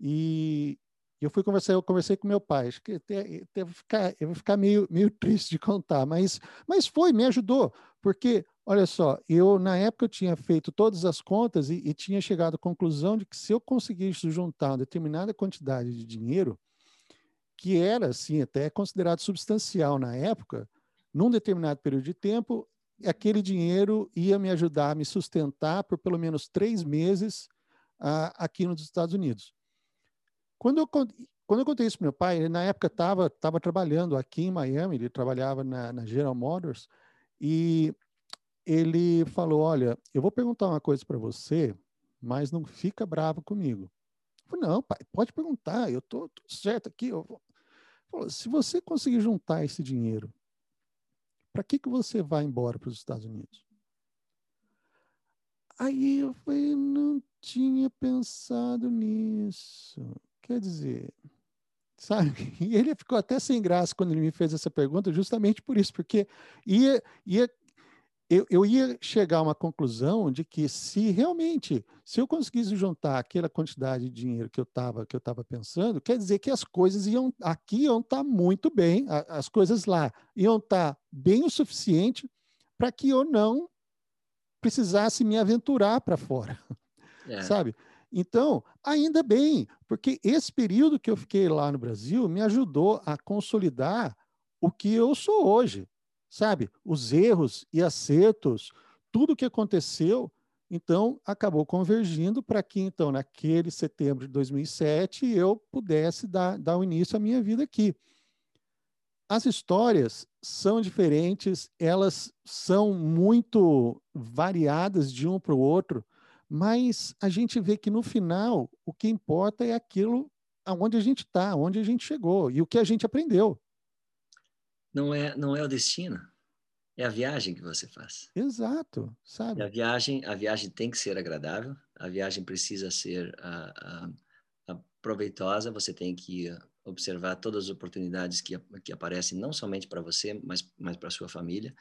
E eu fui conversar, eu conversei com meu pai, acho que até, até ficar, eu vou ficar meio, meio triste de contar, mas, mas foi, me ajudou, porque Olha só, eu na época eu tinha feito todas as contas e, e, tinha chegado à conclusão de que se eu conseguisse juntar uma determinada quantidade de dinheiro, que era assim até considerado substancial na época, num determinado período de tempo, aquele dinheiro ia me ajudar a me sustentar por pelo menos três meses aqui nos Estados Unidos. Quando eu, quando eu contei isso para meu pai, ele na época estava tava trabalhando aqui em Miami, ele trabalhava na, na General Motors, e ele falou: Olha, eu vou perguntar uma coisa para você, mas não fica bravo comigo. Eu falei, não, pai, pode perguntar, eu tô, tô certo aqui. Se você conseguir juntar esse dinheiro, para que, que você vai embora para os Estados Unidos? Aí eu falei, não tinha pensado nisso. Quer dizer, sabe? E ele ficou até sem graça quando ele me fez essa pergunta, justamente por isso, porque ia, ia eu, eu ia chegar a uma conclusão de que se realmente, se eu conseguisse juntar aquela quantidade de dinheiro que eu estava que eu estava pensando, quer dizer que as coisas iam aqui iam estar tá muito bem, as coisas lá iam estar tá bem o suficiente para que eu não precisasse me aventurar para fora, é. sabe? Então, ainda bem, porque esse período que eu fiquei lá no Brasil me ajudou a consolidar o que eu sou hoje, sabe? Os erros e acertos, tudo que aconteceu, então acabou convergindo para que, então, naquele setembro de 2007, eu pudesse dar, dar o início à minha vida aqui. As histórias são diferentes, elas são muito variadas de um para o outro, mas a gente vê que no final o que importa é aquilo aonde a gente está, onde a gente chegou e o que a gente aprendeu. Não é, não é o destino, é a viagem que você faz. Exato, sabe? E a viagem, a viagem tem que ser agradável, a viagem precisa ser uh, uh, uh, proveitosa. Você tem que observar todas as oportunidades que, que aparecem, não somente para você, mas, mas para sua família.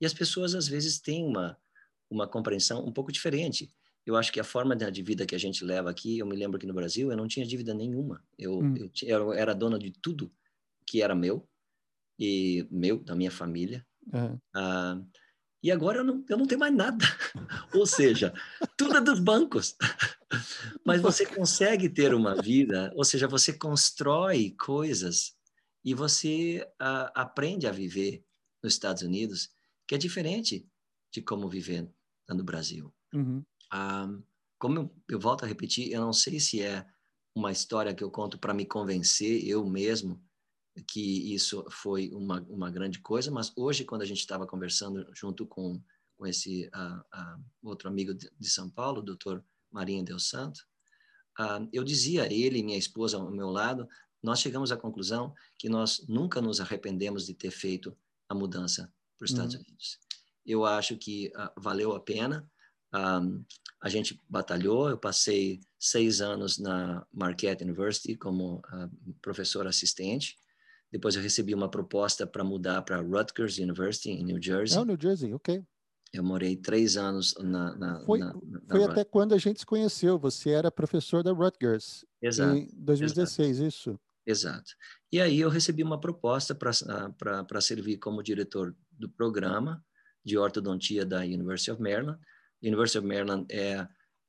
E as pessoas às vezes têm uma uma compreensão um pouco diferente eu acho que a forma de vida que a gente leva aqui, eu me lembro que no Brasil eu não tinha dívida nenhuma. Eu, hum. eu, eu, era dona de tudo que era meu e meu da minha família. Uhum. Ah, e agora eu não, eu não tenho mais nada. Ou seja, tudo é dos bancos. Mas você consegue ter uma vida, ou seja, você constrói coisas e você ah, aprende a viver nos Estados Unidos, que é diferente de como viver no Brasil. Uhum. Ah, como eu, eu, volto a repetir, eu não sei se é uma história que eu conto para me convencer eu mesmo que isso foi uma, uma grande coisa, mas hoje, quando a gente estava conversando junto com, com esse uh, uh, outro amigo de, de, São Paulo, o doutor Marinho Del Santo, uh, eu dizia a ele e minha esposa ao meu lado, nós chegamos à conclusão que nós nunca nos arrependemos de ter feito a mudança para os Estados uhum. Unidos. Eu acho que valeu a pena, um, a gente batalhou, eu passei seis anos na Marquette University como professor assistente. Depois eu recebi uma proposta para mudar para Rutgers University, em New Jersey. Oh, New Jersey, ok. Eu morei três anos na. na foi na, na, foi até quando a gente se conheceu. Você era professor da Rutgers. Exato. Em 2016, exato. isso. Exato. E aí eu recebi uma proposta para servir como diretor do programa de ortodontia da University of Maryland University of Maryland é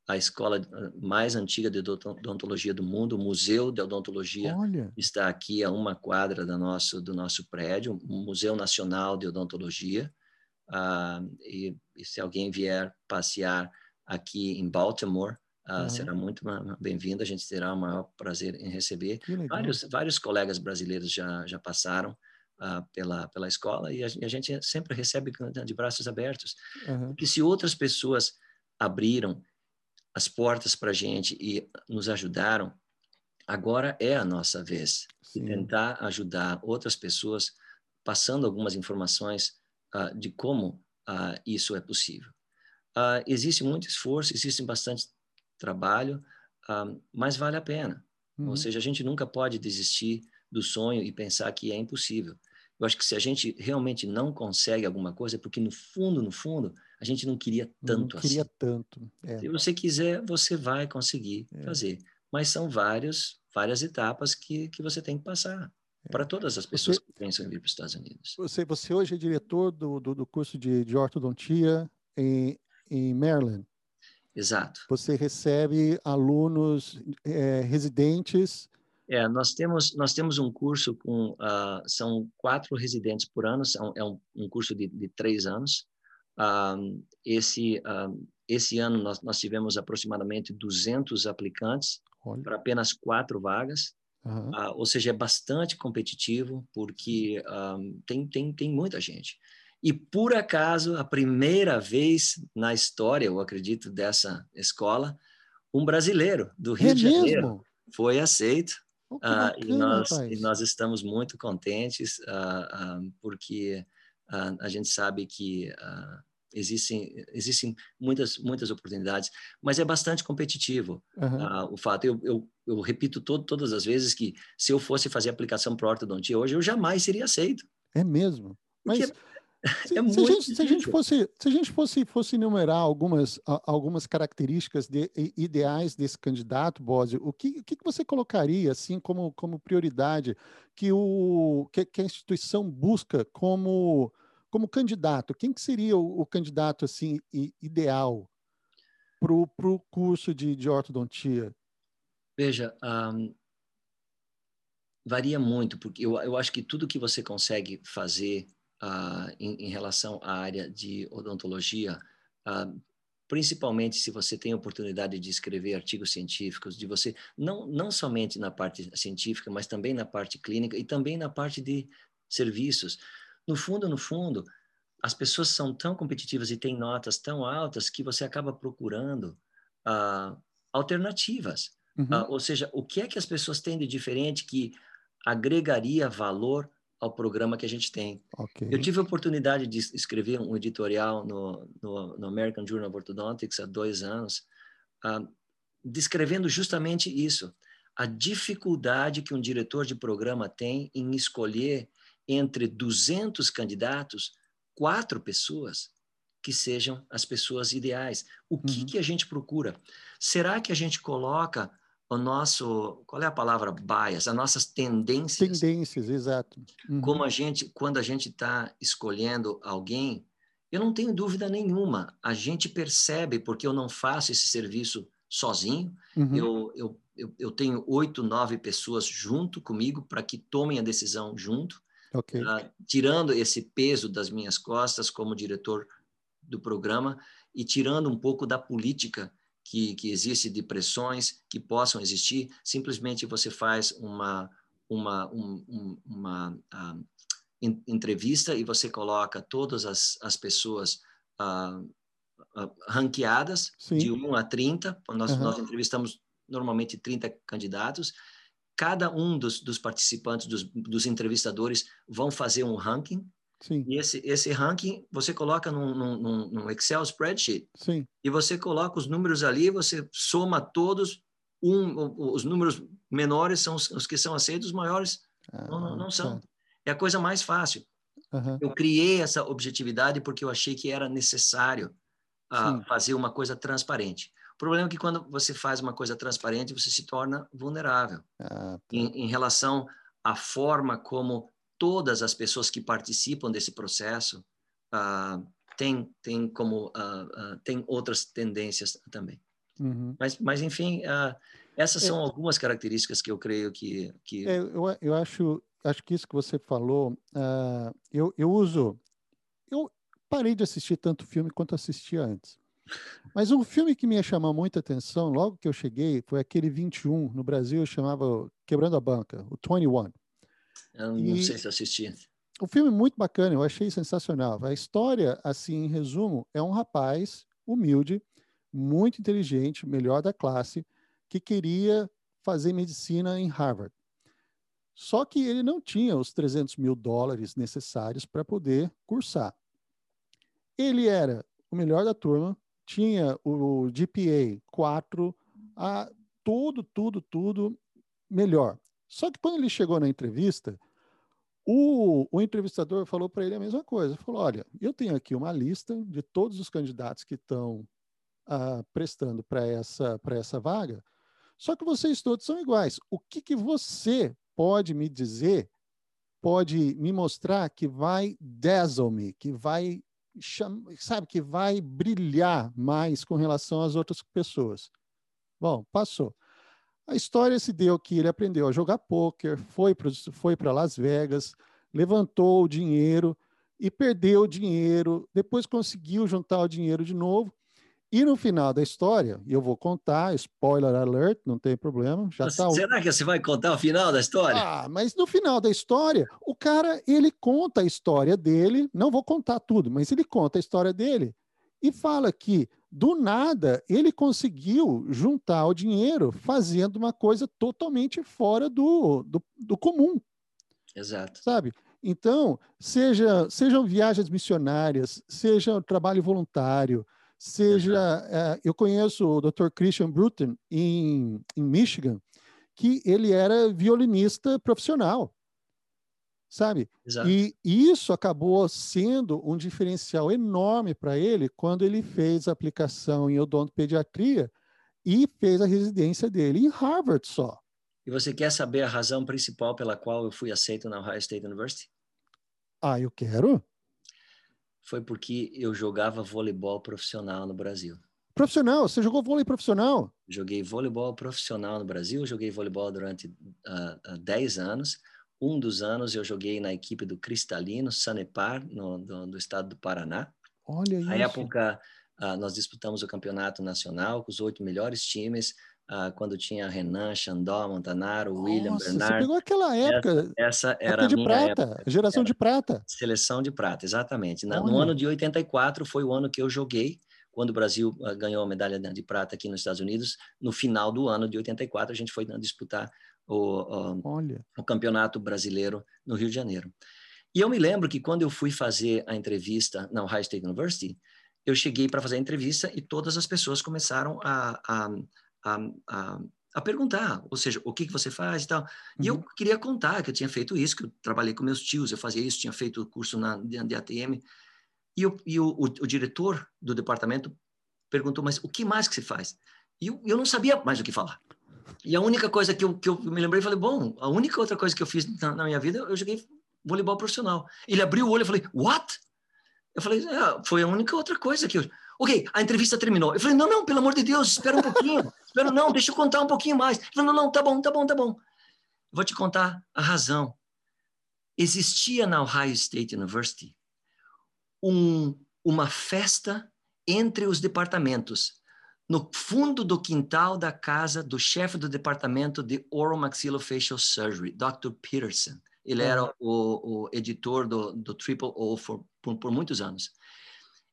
a escola ah, mais antiga de odontologia do mundo, o Museu de Odontologia Olha. está aqui a uma quadra do nosso, do nosso prédio, o Museu Nacional de Odontologia. Uh, e, e, se alguém vier passear aqui em Baltimore, uh, uhum. será muito bem-vindo, a gente terá o maior prazer em receber. Vários, vários colegas brasileiros já, já passaram pela, pela escola e a, a, gente sempre recebe de braços abertos. Uhum. Porque se outras pessoas abriram as portas para a gente e nos ajudaram, agora é a nossa vez Sim. de tentar ajudar outras pessoas passando algumas informações uh, de como uh, isso é possível. Uh, existe muito esforço, existe bastante trabalho, mas vale a pena. Uhum. Ou seja, a gente nunca pode desistir do sonho e pensar que é impossível. Eu acho que se a gente realmente não consegue alguma coisa, é porque no fundo, no fundo, a gente não queria tanto não queria assim. tanto. É. Se você quiser, você vai conseguir é. fazer. Mas são vários, várias etapas que, que você tem que passar é. para todas as pessoas você, que pensam em vir para os Estados Unidos. Você, você hoje é diretor do, do, do curso de, de ortodontia em, em Maryland. Exato. Você recebe alunos é, residentes é, nós temos nós temos um curso com uh, são quatro residentes por ano, são, é um, um curso de, de, três anos. Uh, esse uh, esse ano nós, nós tivemos aproximadamente 200 aplicantes para apenas quatro vagas. Uhum. ou seja, é bastante competitivo porque tem, tem, tem muita gente. E por acaso, a primeira vez na história, eu acredito, dessa escola, um brasileiro do Rio é de Janeiro foi aceito Oh, bacana, uh, e, nós, e nós estamos muito contentes uh, uh, porque a gente sabe que existem existem muitas muitas oportunidades, mas é bastante competitivo uhum. o fato. Eu, eu, eu repito todo, todas as vezes que se eu fosse fazer aplicação para ortodontia hoje, eu jamais seria aceito. É mesmo. Mas, Se, é se, a gente, se, a gente, fosse, se a gente fosse, fosse enumerar algumas, algumas características de, ideais desse candidato, Bósio, o que, o que você colocaria assim como, como prioridade que, o, que, que a instituição busca como, como candidato? Quem que seria o, o candidato assim ideal para o curso de, de ortodontia? Veja, um, varia muito, porque eu, eu acho que tudo que você consegue fazer uh, em, em, relação à área de odontologia, uh, principalmente se você tem a oportunidade de escrever artigos científicos, de você, não, não somente na parte científica, mas também na parte clínica e também na parte de serviços. No fundo, no fundo, as pessoas são tão competitivas e têm notas tão altas que você acaba procurando uh, alternativas. Uhum. Uh, ou seja, o que é que as pessoas têm de diferente que agregaria valor ao programa que a gente tem. Okay. Eu tive a oportunidade de escrever um editorial no, no, no American Journal of Orthodontics há dois anos, uh, descrevendo justamente isso, a dificuldade que um diretor de programa tem em escolher entre 200 candidatos, quatro pessoas que sejam as pessoas ideais. O que, uhum. que a gente procura? Será que a gente coloca o nosso, qual é a palavra bias, as nossas tendências. Tendências, exato. Uhum. Como a gente, quando a gente está escolhendo alguém, eu não tenho dúvida nenhuma, a gente percebe, porque eu não faço esse serviço sozinho, uhum. eu, eu, eu, eu, tenho oito, nove pessoas junto comigo para que tomem a decisão junto, okay. uh, tirando esse peso das minhas costas como diretor do programa e tirando um pouco da política que, que existe de pressões que possam existir, simplesmente você faz uma, uma, um, uma uh, entrevista e você coloca todas as, as pessoas uh, uh, ranqueadas Sim. de 1 a 30. Nós, uhum. nós entrevistamos normalmente 30 candidatos. Cada um dos, dos participantes, dos, dos entrevistadores, vão fazer um ranking Sim. E esse, esse ranking você coloca num, num, num, Excel spreadsheet. Sim. E você coloca os números ali, você soma todos, um, os números menores são os, os que são aceitos, os maiores ah, não, não, são. Tá. É a coisa mais fácil. Uhum. Eu criei essa objetividade porque eu achei que era necessário uh, fazer uma coisa transparente. O problema é que quando você faz uma coisa transparente, você se torna vulnerável ah, tá. em, em relação à forma como todas as pessoas que participam desse processo uh, têm, têm como uh, uh, têm outras tendências também. Uhum. Mas, mas enfim, essas são é, algumas características que eu creio que, que... É, eu, eu acho acho que isso que você falou, eu, eu uso eu parei de assistir tanto filme quanto assistia antes. Mas um filme que me chamou muita atenção logo que eu cheguei foi aquele 21, no Brasil chamava Quebrando a Banca, o 21. Eu não e sei se assisti. O filme é muito bacana, eu achei sensacional. A história, assim, em resumo, é um rapaz humilde, muito inteligente, melhor da classe, que queria fazer medicina em Harvard. Só que ele não tinha os 300 mil dólares necessários para poder cursar. Ele era o melhor da turma, tinha o GPA 4, a tudo, tudo, tudo melhor. Só que quando ele chegou na entrevista, o, o entrevistador falou para ele a mesma coisa. Falou: Olha, eu tenho aqui uma lista de todos os candidatos que estão ah, prestando para essa, essa vaga, só que vocês todos são iguais. O que, que você pode me dizer, pode me mostrar que vai dazzle-me, que vai, sabe, que vai brilhar mais com relação às outras pessoas? Bom, passou. A história se deu que ele aprendeu a jogar pôquer, foi para foi Las Vegas, levantou o dinheiro e perdeu o dinheiro, depois conseguiu juntar o dinheiro de novo. E no final da história, eu vou contar, spoiler alert, não tem problema. Já tá Será que você vai contar o final da história? Ah, mas no final da história, o cara, ele conta a história dele, não vou contar tudo, mas ele conta a história dele e fala que do nada, ele conseguiu juntar o dinheiro fazendo uma coisa totalmente fora do, do, do comum. Exato. Sabe? Então, seja, sejam viagens missionárias, seja trabalho voluntário, seja. É, eu conheço o Dr. Christian Bruton em, em Michigan, que ele era violinista profissional. sabe? Exato. E isso acabou sendo um diferencial enorme para ele quando ele fez a aplicação em odontopediatria e fez a residência dele em Harvard só. E você quer saber a razão principal pela qual eu fui aceito na Ohio State University? Ah, eu quero. Foi porque eu jogava voleibol profissional no Brasil. Profissional? Você jogou vôlei profissional? Joguei voleibol profissional no Brasil, joguei voleibol durante uh, uh, 10 anos. Um dos anos eu joguei na equipe do Cristalino, Sanepar, no, do, do estado do Paraná. Olha Na isso. época, uh, nós disputamos o campeonato nacional com os oito melhores times, uh, quando tinha Renan, Xandó, Montanaro, William, Nossa, Bernard. Você pegou aquela época, Essa, essa era época a de prata, época. geração Era de prata. Seleção de prata, exatamente. Na, no ano de 84 foi o ano que eu joguei, quando o Brasil uh, ganhou a medalha de prata aqui nos Estados Unidos. No final do ano de 84, a gente foi disputar o, o, o campeonato brasileiro no Rio de Janeiro. E eu me lembro que quando eu fui fazer a entrevista na Ohio State University, eu cheguei para fazer a entrevista e todas as pessoas começaram a, a, a, a, a perguntar, ou seja, o que, que você faz e tal. E eu Uhum. queria contar que eu tinha feito isso, que eu trabalhei com meus tios, eu fazia isso, tinha feito curso na, de, de ATM. E, o, e o, o, o diretor do departamento perguntou, mas o que mais que você faz? E eu, eu não sabia mais o que falar. E a única coisa que eu, que eu me lembrei, falei, bom, a única outra coisa que eu fiz na, na minha vida, eu joguei voleibol profissional. Ele abriu o olho e falei, what? Eu falei, é, foi a única outra coisa que eu... Ok, a entrevista terminou. Eu falei, não, não, pelo amor de Deus, espera um pouquinho. espera, não, deixa eu contar um pouquinho mais. Ele falou, não, não, tá bom, tá bom, tá bom. Vou te contar a razão. Existia na Ohio State University um, uma festa entre os departamentos no fundo do quintal da casa do chefe do departamento de Oral Maxillofacial Surgery, Dr. Peterson. Ele era o, o editor do, do Triple O for, por, por, muitos anos.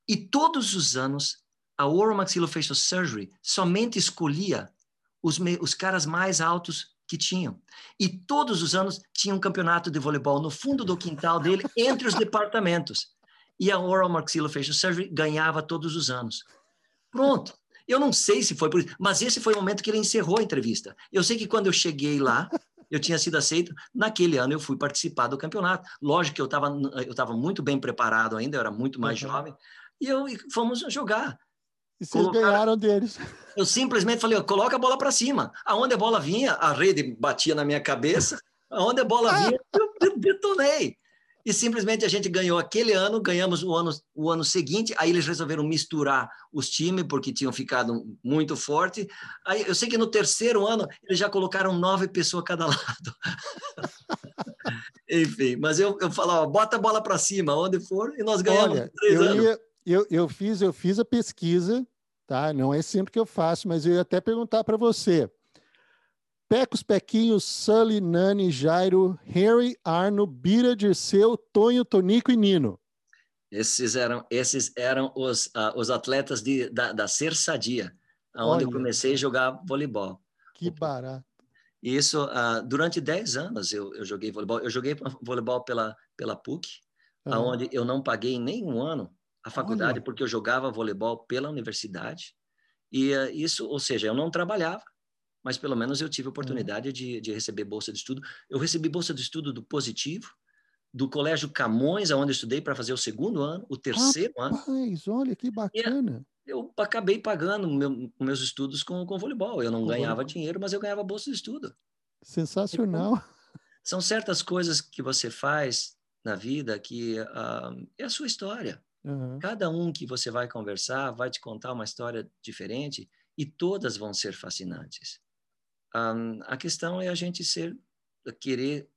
E todos os anos, a Oral Maxillofacial Surgery somente escolhia os, os caras mais altos que tinham. E todos os anos tinha um campeonato de voleibol no fundo do quintal dele, entre os departamentos. E a Oral Maxillofacial Surgery ganhava todos os anos. Pronto. Eu não sei se foi por isso, mas esse foi o momento que ele encerrou a entrevista. Eu sei que quando eu cheguei lá, eu tinha sido aceito. Naquele ano eu fui participar do campeonato. Lógico que eu estava eu estava muito bem preparado ainda, eu era muito mais uhum. jovem. E eu e fomos jogar. E vocês Colocar... ganharam deles. Eu simplesmente falei, coloca a bola para cima. Aonde a bola vinha, a rede batia na minha cabeça. Aonde a bola vinha, eu detonei. E simplesmente a gente ganhou aquele ano, ganhamos o ano, o ano seguinte. Aí eles resolveram misturar os times, porque tinham ficado muito forte. Aí eu sei que no terceiro ano eles já colocaram nove pessoas a cada lado. Enfim, mas eu, eu falava, bota a bola para cima, onde for, e nós ganhamos Olha, três anos. Ia, eu, eu, fiz, eu fiz a pesquisa, tá? Não é sempre que eu faço, mas eu ia até perguntar para você. Pecos, Pequinhos, Sully, Nani, Jairo, Harry, Arno, Bira, Dirceu, Tonho, Tonico e Nino. Esses eram, esses eram os, uh, os atletas de, da, da Ser Sadia, onde eu comecei a jogar voleibol. Que barato. Isso, uh, durante 10 anos eu, eu joguei voleibol. Eu joguei voleibol pela, pela PUC, uhum. onde eu não paguei nem um ano a faculdade, Olha. porque eu jogava voleibol pela universidade. E uh, isso, ou seja, eu não trabalhava mas pelo menos eu tive a oportunidade de, de, receber bolsa de estudo. Eu recebi bolsa de estudo do Positivo, do Colégio Camões, onde estudei para fazer o segundo ano, o terceiro Rapaz, ano. olha que bacana. E eu acabei pagando meu, meus estudos com, com voleibol. Eu não com ganhava voleibol. dinheiro, mas eu ganhava bolsa de estudo. Sensacional. São certas coisas que você faz na vida que uh, é a sua história. Uhum. Cada um que você vai conversar vai te contar uma história diferente e todas vão ser fascinantes. Um, a questão é a gente ser, querer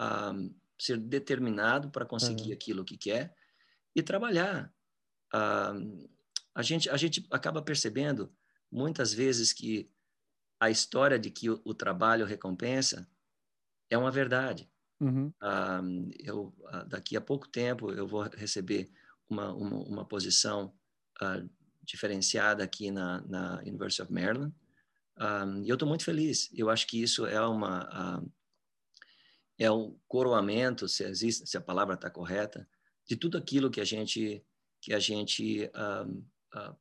um, ser determinado para conseguir uhum. aquilo que quer e trabalhar. Um, a, gente, a gente acaba percebendo muitas vezes que a história de que o, o trabalho recompensa é uma verdade. Uhum. eu, daqui a pouco tempo eu vou receber uma, uma, uma posição uh, diferenciada aqui na, na University of Maryland, um, e eu estou muito feliz. Eu acho que isso é uma uh, é um coroamento, se existe, se a palavra está correta, de tudo aquilo que a gente que a gente um, uh,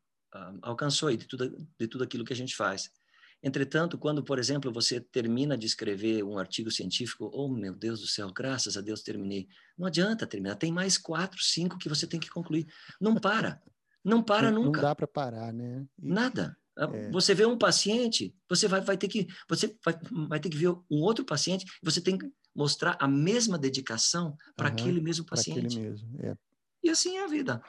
alcançou e de tudo de tudo aquilo que a gente faz. Entretanto, quando, por exemplo, você termina de escrever um artigo científico, oh meu Deus do céu, graças a Deus terminei. Não adianta terminar, tem mais quatro, cinco que você tem que concluir. Não para, não para não, nunca. Não dá para parar, né? E... Nada. Ah, é. Você vê um paciente, você vai, vai ter que você vai, vai ter que ver um outro paciente. Você tem que mostrar a mesma dedicação para uhum, aquele mesmo paciente. Aquele mesmo, é. E assim é a vida.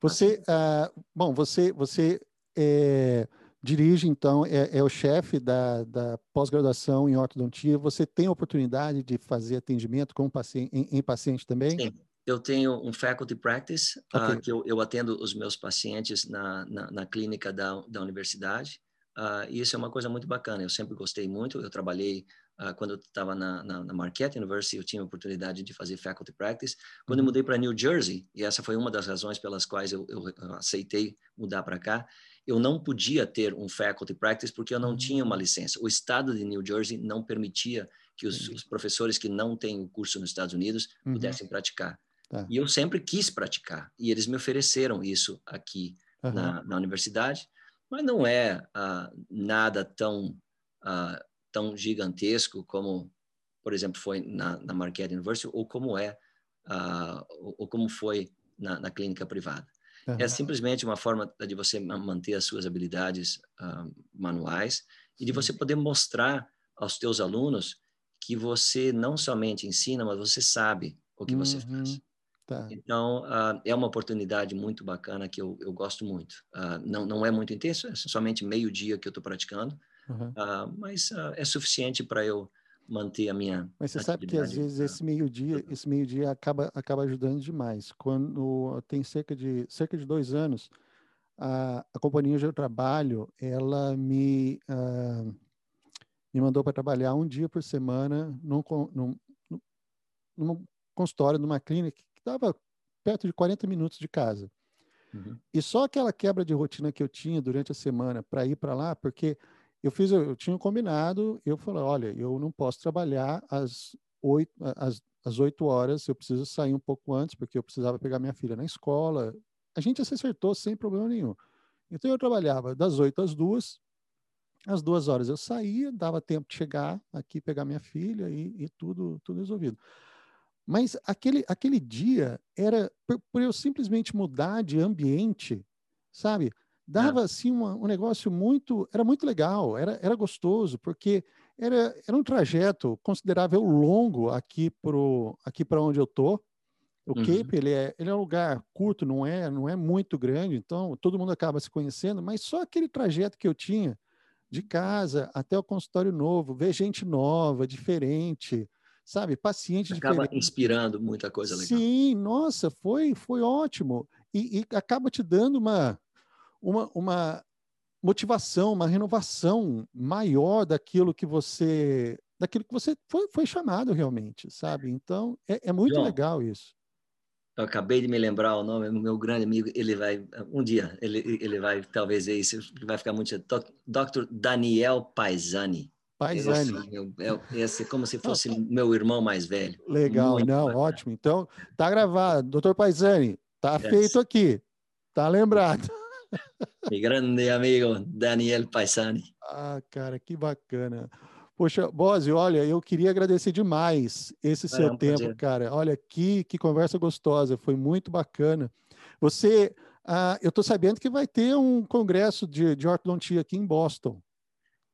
Você, assim. uh, bom, você, você é, dirige então é, é o chefe da, da pós-graduação em ortodontia. Você tem a oportunidade de fazer atendimento com paciente, em, em paciente também? Sim eu tenho um faculty practice, ah, okay. uh, que eu, eu, atendo os meus pacientes na, na, na clínica da, da universidade. Uh, e isso é uma coisa muito bacana. Eu sempre gostei muito. Eu trabalhei uh, quando eu estava na, na, na, Marquette University, eu tinha a oportunidade de fazer faculty practice. Quando uhum. eu mudei para New Jersey, e essa foi uma das razões pelas quais eu, eu aceitei mudar para cá, eu não podia ter um faculty practice porque eu não uhum. tinha uma licença. O estado de New Jersey não permitia que os, os professores que não têm o curso nos Estados Unidos uhum. pudessem praticar. Tá. E eu sempre quis praticar. E eles me ofereceram isso aqui uhum. na, na, universidade. Mas não é uh, nada tão, uh, tão gigantesco como, por exemplo, foi na, na Marquette University ou como é uh, ou, ou, como foi na, na clínica privada. Uhum. É simplesmente uma forma de você manter as suas habilidades manuais e de você poder mostrar aos teus alunos que você não somente ensina, mas você sabe o que uhum. você faz. Tá. Então, uh, é uma oportunidade muito bacana que eu, eu gosto muito. Uh, não, não é muito intenso, é somente meio dia que eu estou praticando, uhum. uh, mas é suficiente para eu manter a minha. Mas você sabe que às vezes esse meio dia, esse meio dia acaba acaba ajudando demais. Quando tem cerca de cerca de dois anos, a, a companhia onde eu trabalho, ela me me mandou para trabalhar um dia por semana num, num, num, consultório, numa clínica estava perto de 40 minutos de casa. Uhum. E só aquela quebra de rotina que eu tinha durante a semana para ir para lá, porque eu fiz, eu, tinha combinado, eu falei, olha, eu não posso trabalhar às oito, às, às 8 horas, eu preciso sair um pouco antes, porque eu precisava pegar minha filha na escola. A gente se acertou sem problema nenhum. Então eu trabalhava das 8 às 2, às duas horas eu saía, dava tempo de chegar aqui, pegar minha filha e, e tudo, tudo resolvido. Mas aquele, aquele dia era por, por eu simplesmente mudar de ambiente, sabe? Dava é. assim uma, um negócio muito, era muito legal, era, era gostoso, porque era, era um trajeto considerável longo aqui pro aqui para onde eu tô. O uhum. Cape ele é, ele é um lugar curto, não é não é muito grande, então todo mundo acaba se conhecendo, mas só aquele trajeto que eu tinha de casa até o consultório novo, ver gente nova, diferente, sabe? Paciente acaba diferente. inspirando muita coisa legal. Sim, nossa, foi foi ótimo e, e, acaba te dando uma uma, uma motivação, uma renovação maior daquilo que você daquilo que você foi, foi chamado realmente, sabe? Então é, é muito João, legal isso. Eu acabei de me lembrar o nome, meu grande amigo, ele vai um dia ele ele vai talvez ver isso, vai ficar muito Dr. Daniel Paisani. Paisani. É, é, como se fosse meu irmão mais velho. Legal, Muito não, bacana. ótimo. Então, tá gravado. Doutor Paisani, tá yes. feito aqui. Tá lembrado. Meu grande amigo Daniel Paisani. Ah, cara, que bacana. Poxa, Bose, olha, eu queria agradecer demais esse seu é um tempo, prazer. cara. Olha, que, que conversa gostosa, foi muito bacana. Você, ah, eu estou sabendo que vai ter um congresso de, de ortodontia aqui em Boston.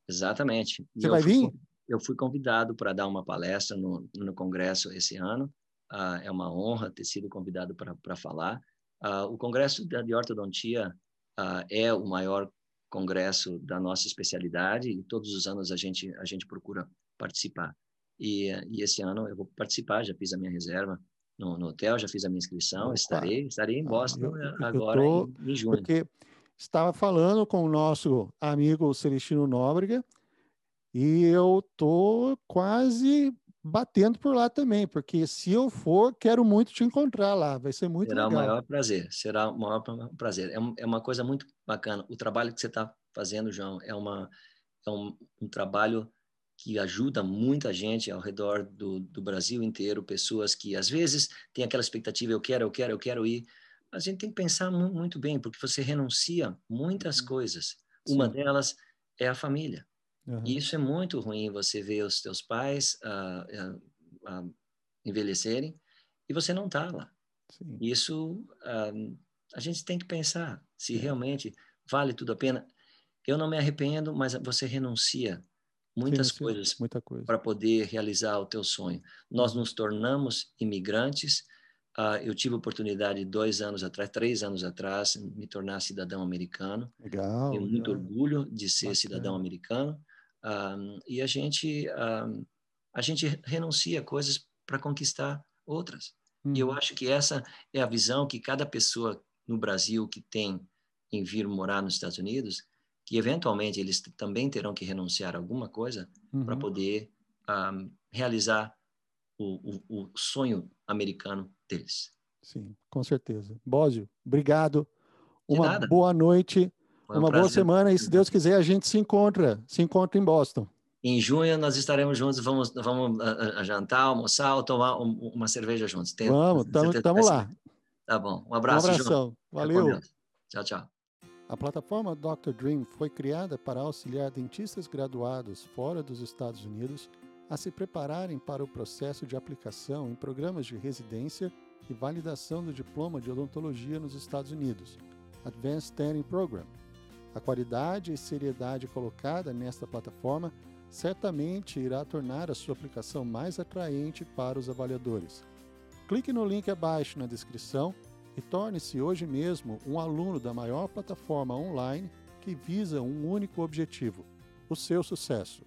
Exatamente. Você vai vir? eu fui convidado para dar uma palestra no, no congresso esse ano. Uh, é uma honra ter sido convidado para falar. Uh, o congresso de ortodontia uh, é o maior congresso da nossa especialidade e todos os anos a gente a gente procura participar. E, e esse ano eu vou participar. Já fiz a minha reserva no, no hotel, já fiz a minha inscrição. Opa. Estarei estarei em Boston eu, eu agora tô, em, em junho. Porque estava falando com o nosso amigo Celestino Nóbrega e eu tô quase batendo por lá também, porque se eu for, quero muito te encontrar lá, vai ser muito será legal. Será o maior prazer, será o maior prazer. É, é uma coisa muito bacana. O trabalho que você está fazendo, João, é, uma, é um, um, trabalho que ajuda muita gente ao redor do, do Brasil inteiro, pessoas que às vezes têm aquela expectativa, eu quero, eu quero, eu quero ir, a gente tem que pensar muito bem, porque você renuncia muitas uhum. coisas. Uma Sim. delas é a família. Uhum. E isso é muito ruim, você ver os teus pais uh, uh, uh, envelhecerem e você não está lá. Sim. Isso a gente tem que pensar se é. realmente vale tudo a pena. Eu não me arrependo, mas você renuncia muitas sim, coisas coisa. para poder realizar o teu sonho. Nós uhum. nos tornamos imigrantes. Uh, eu tive a oportunidade dois anos atrás, três anos atrás, me tornar cidadão americano. Legal. Tenho muito legal. orgulho de ser Bacana. cidadão americano. Um, e a gente um, a gente renuncia coisas para conquistar outras. Uhum. E eu uhum. acho que essa é a visão que cada pessoa no Brasil que tem em vir morar nos Estados Unidos que eventualmente eles também terão que renunciar a alguma coisa uhum. para poder um, realizar o, o, o, sonho americano deles. Sim, com certeza. Bósio, obrigado. Uma boa noite, um uma prazer. boa semana e se Deus quiser a gente se encontra, se encontra em Boston. Em junho nós estaremos juntos, vamos, vamos a, a jantar, almoçar ou tomar um, uma cerveja juntos. Tem, vamos, estamos lá. Tá bom, um abraço. Um abração, valeu. Tchau, tchau. A plataforma Dr. Dream foi criada para auxiliar dentistas graduados fora dos Estados Unidos a se prepararem para o processo de aplicação em programas de residência e validação do diploma de odontologia nos Estados Unidos, Advanced Standing Program. A qualidade e seriedade colocada nesta plataforma certamente irá tornar a sua aplicação mais atraente para os avaliadores. Clique no link abaixo na descrição e torne-se hoje mesmo um aluno da maior plataforma online que visa um único objetivo: o seu sucesso.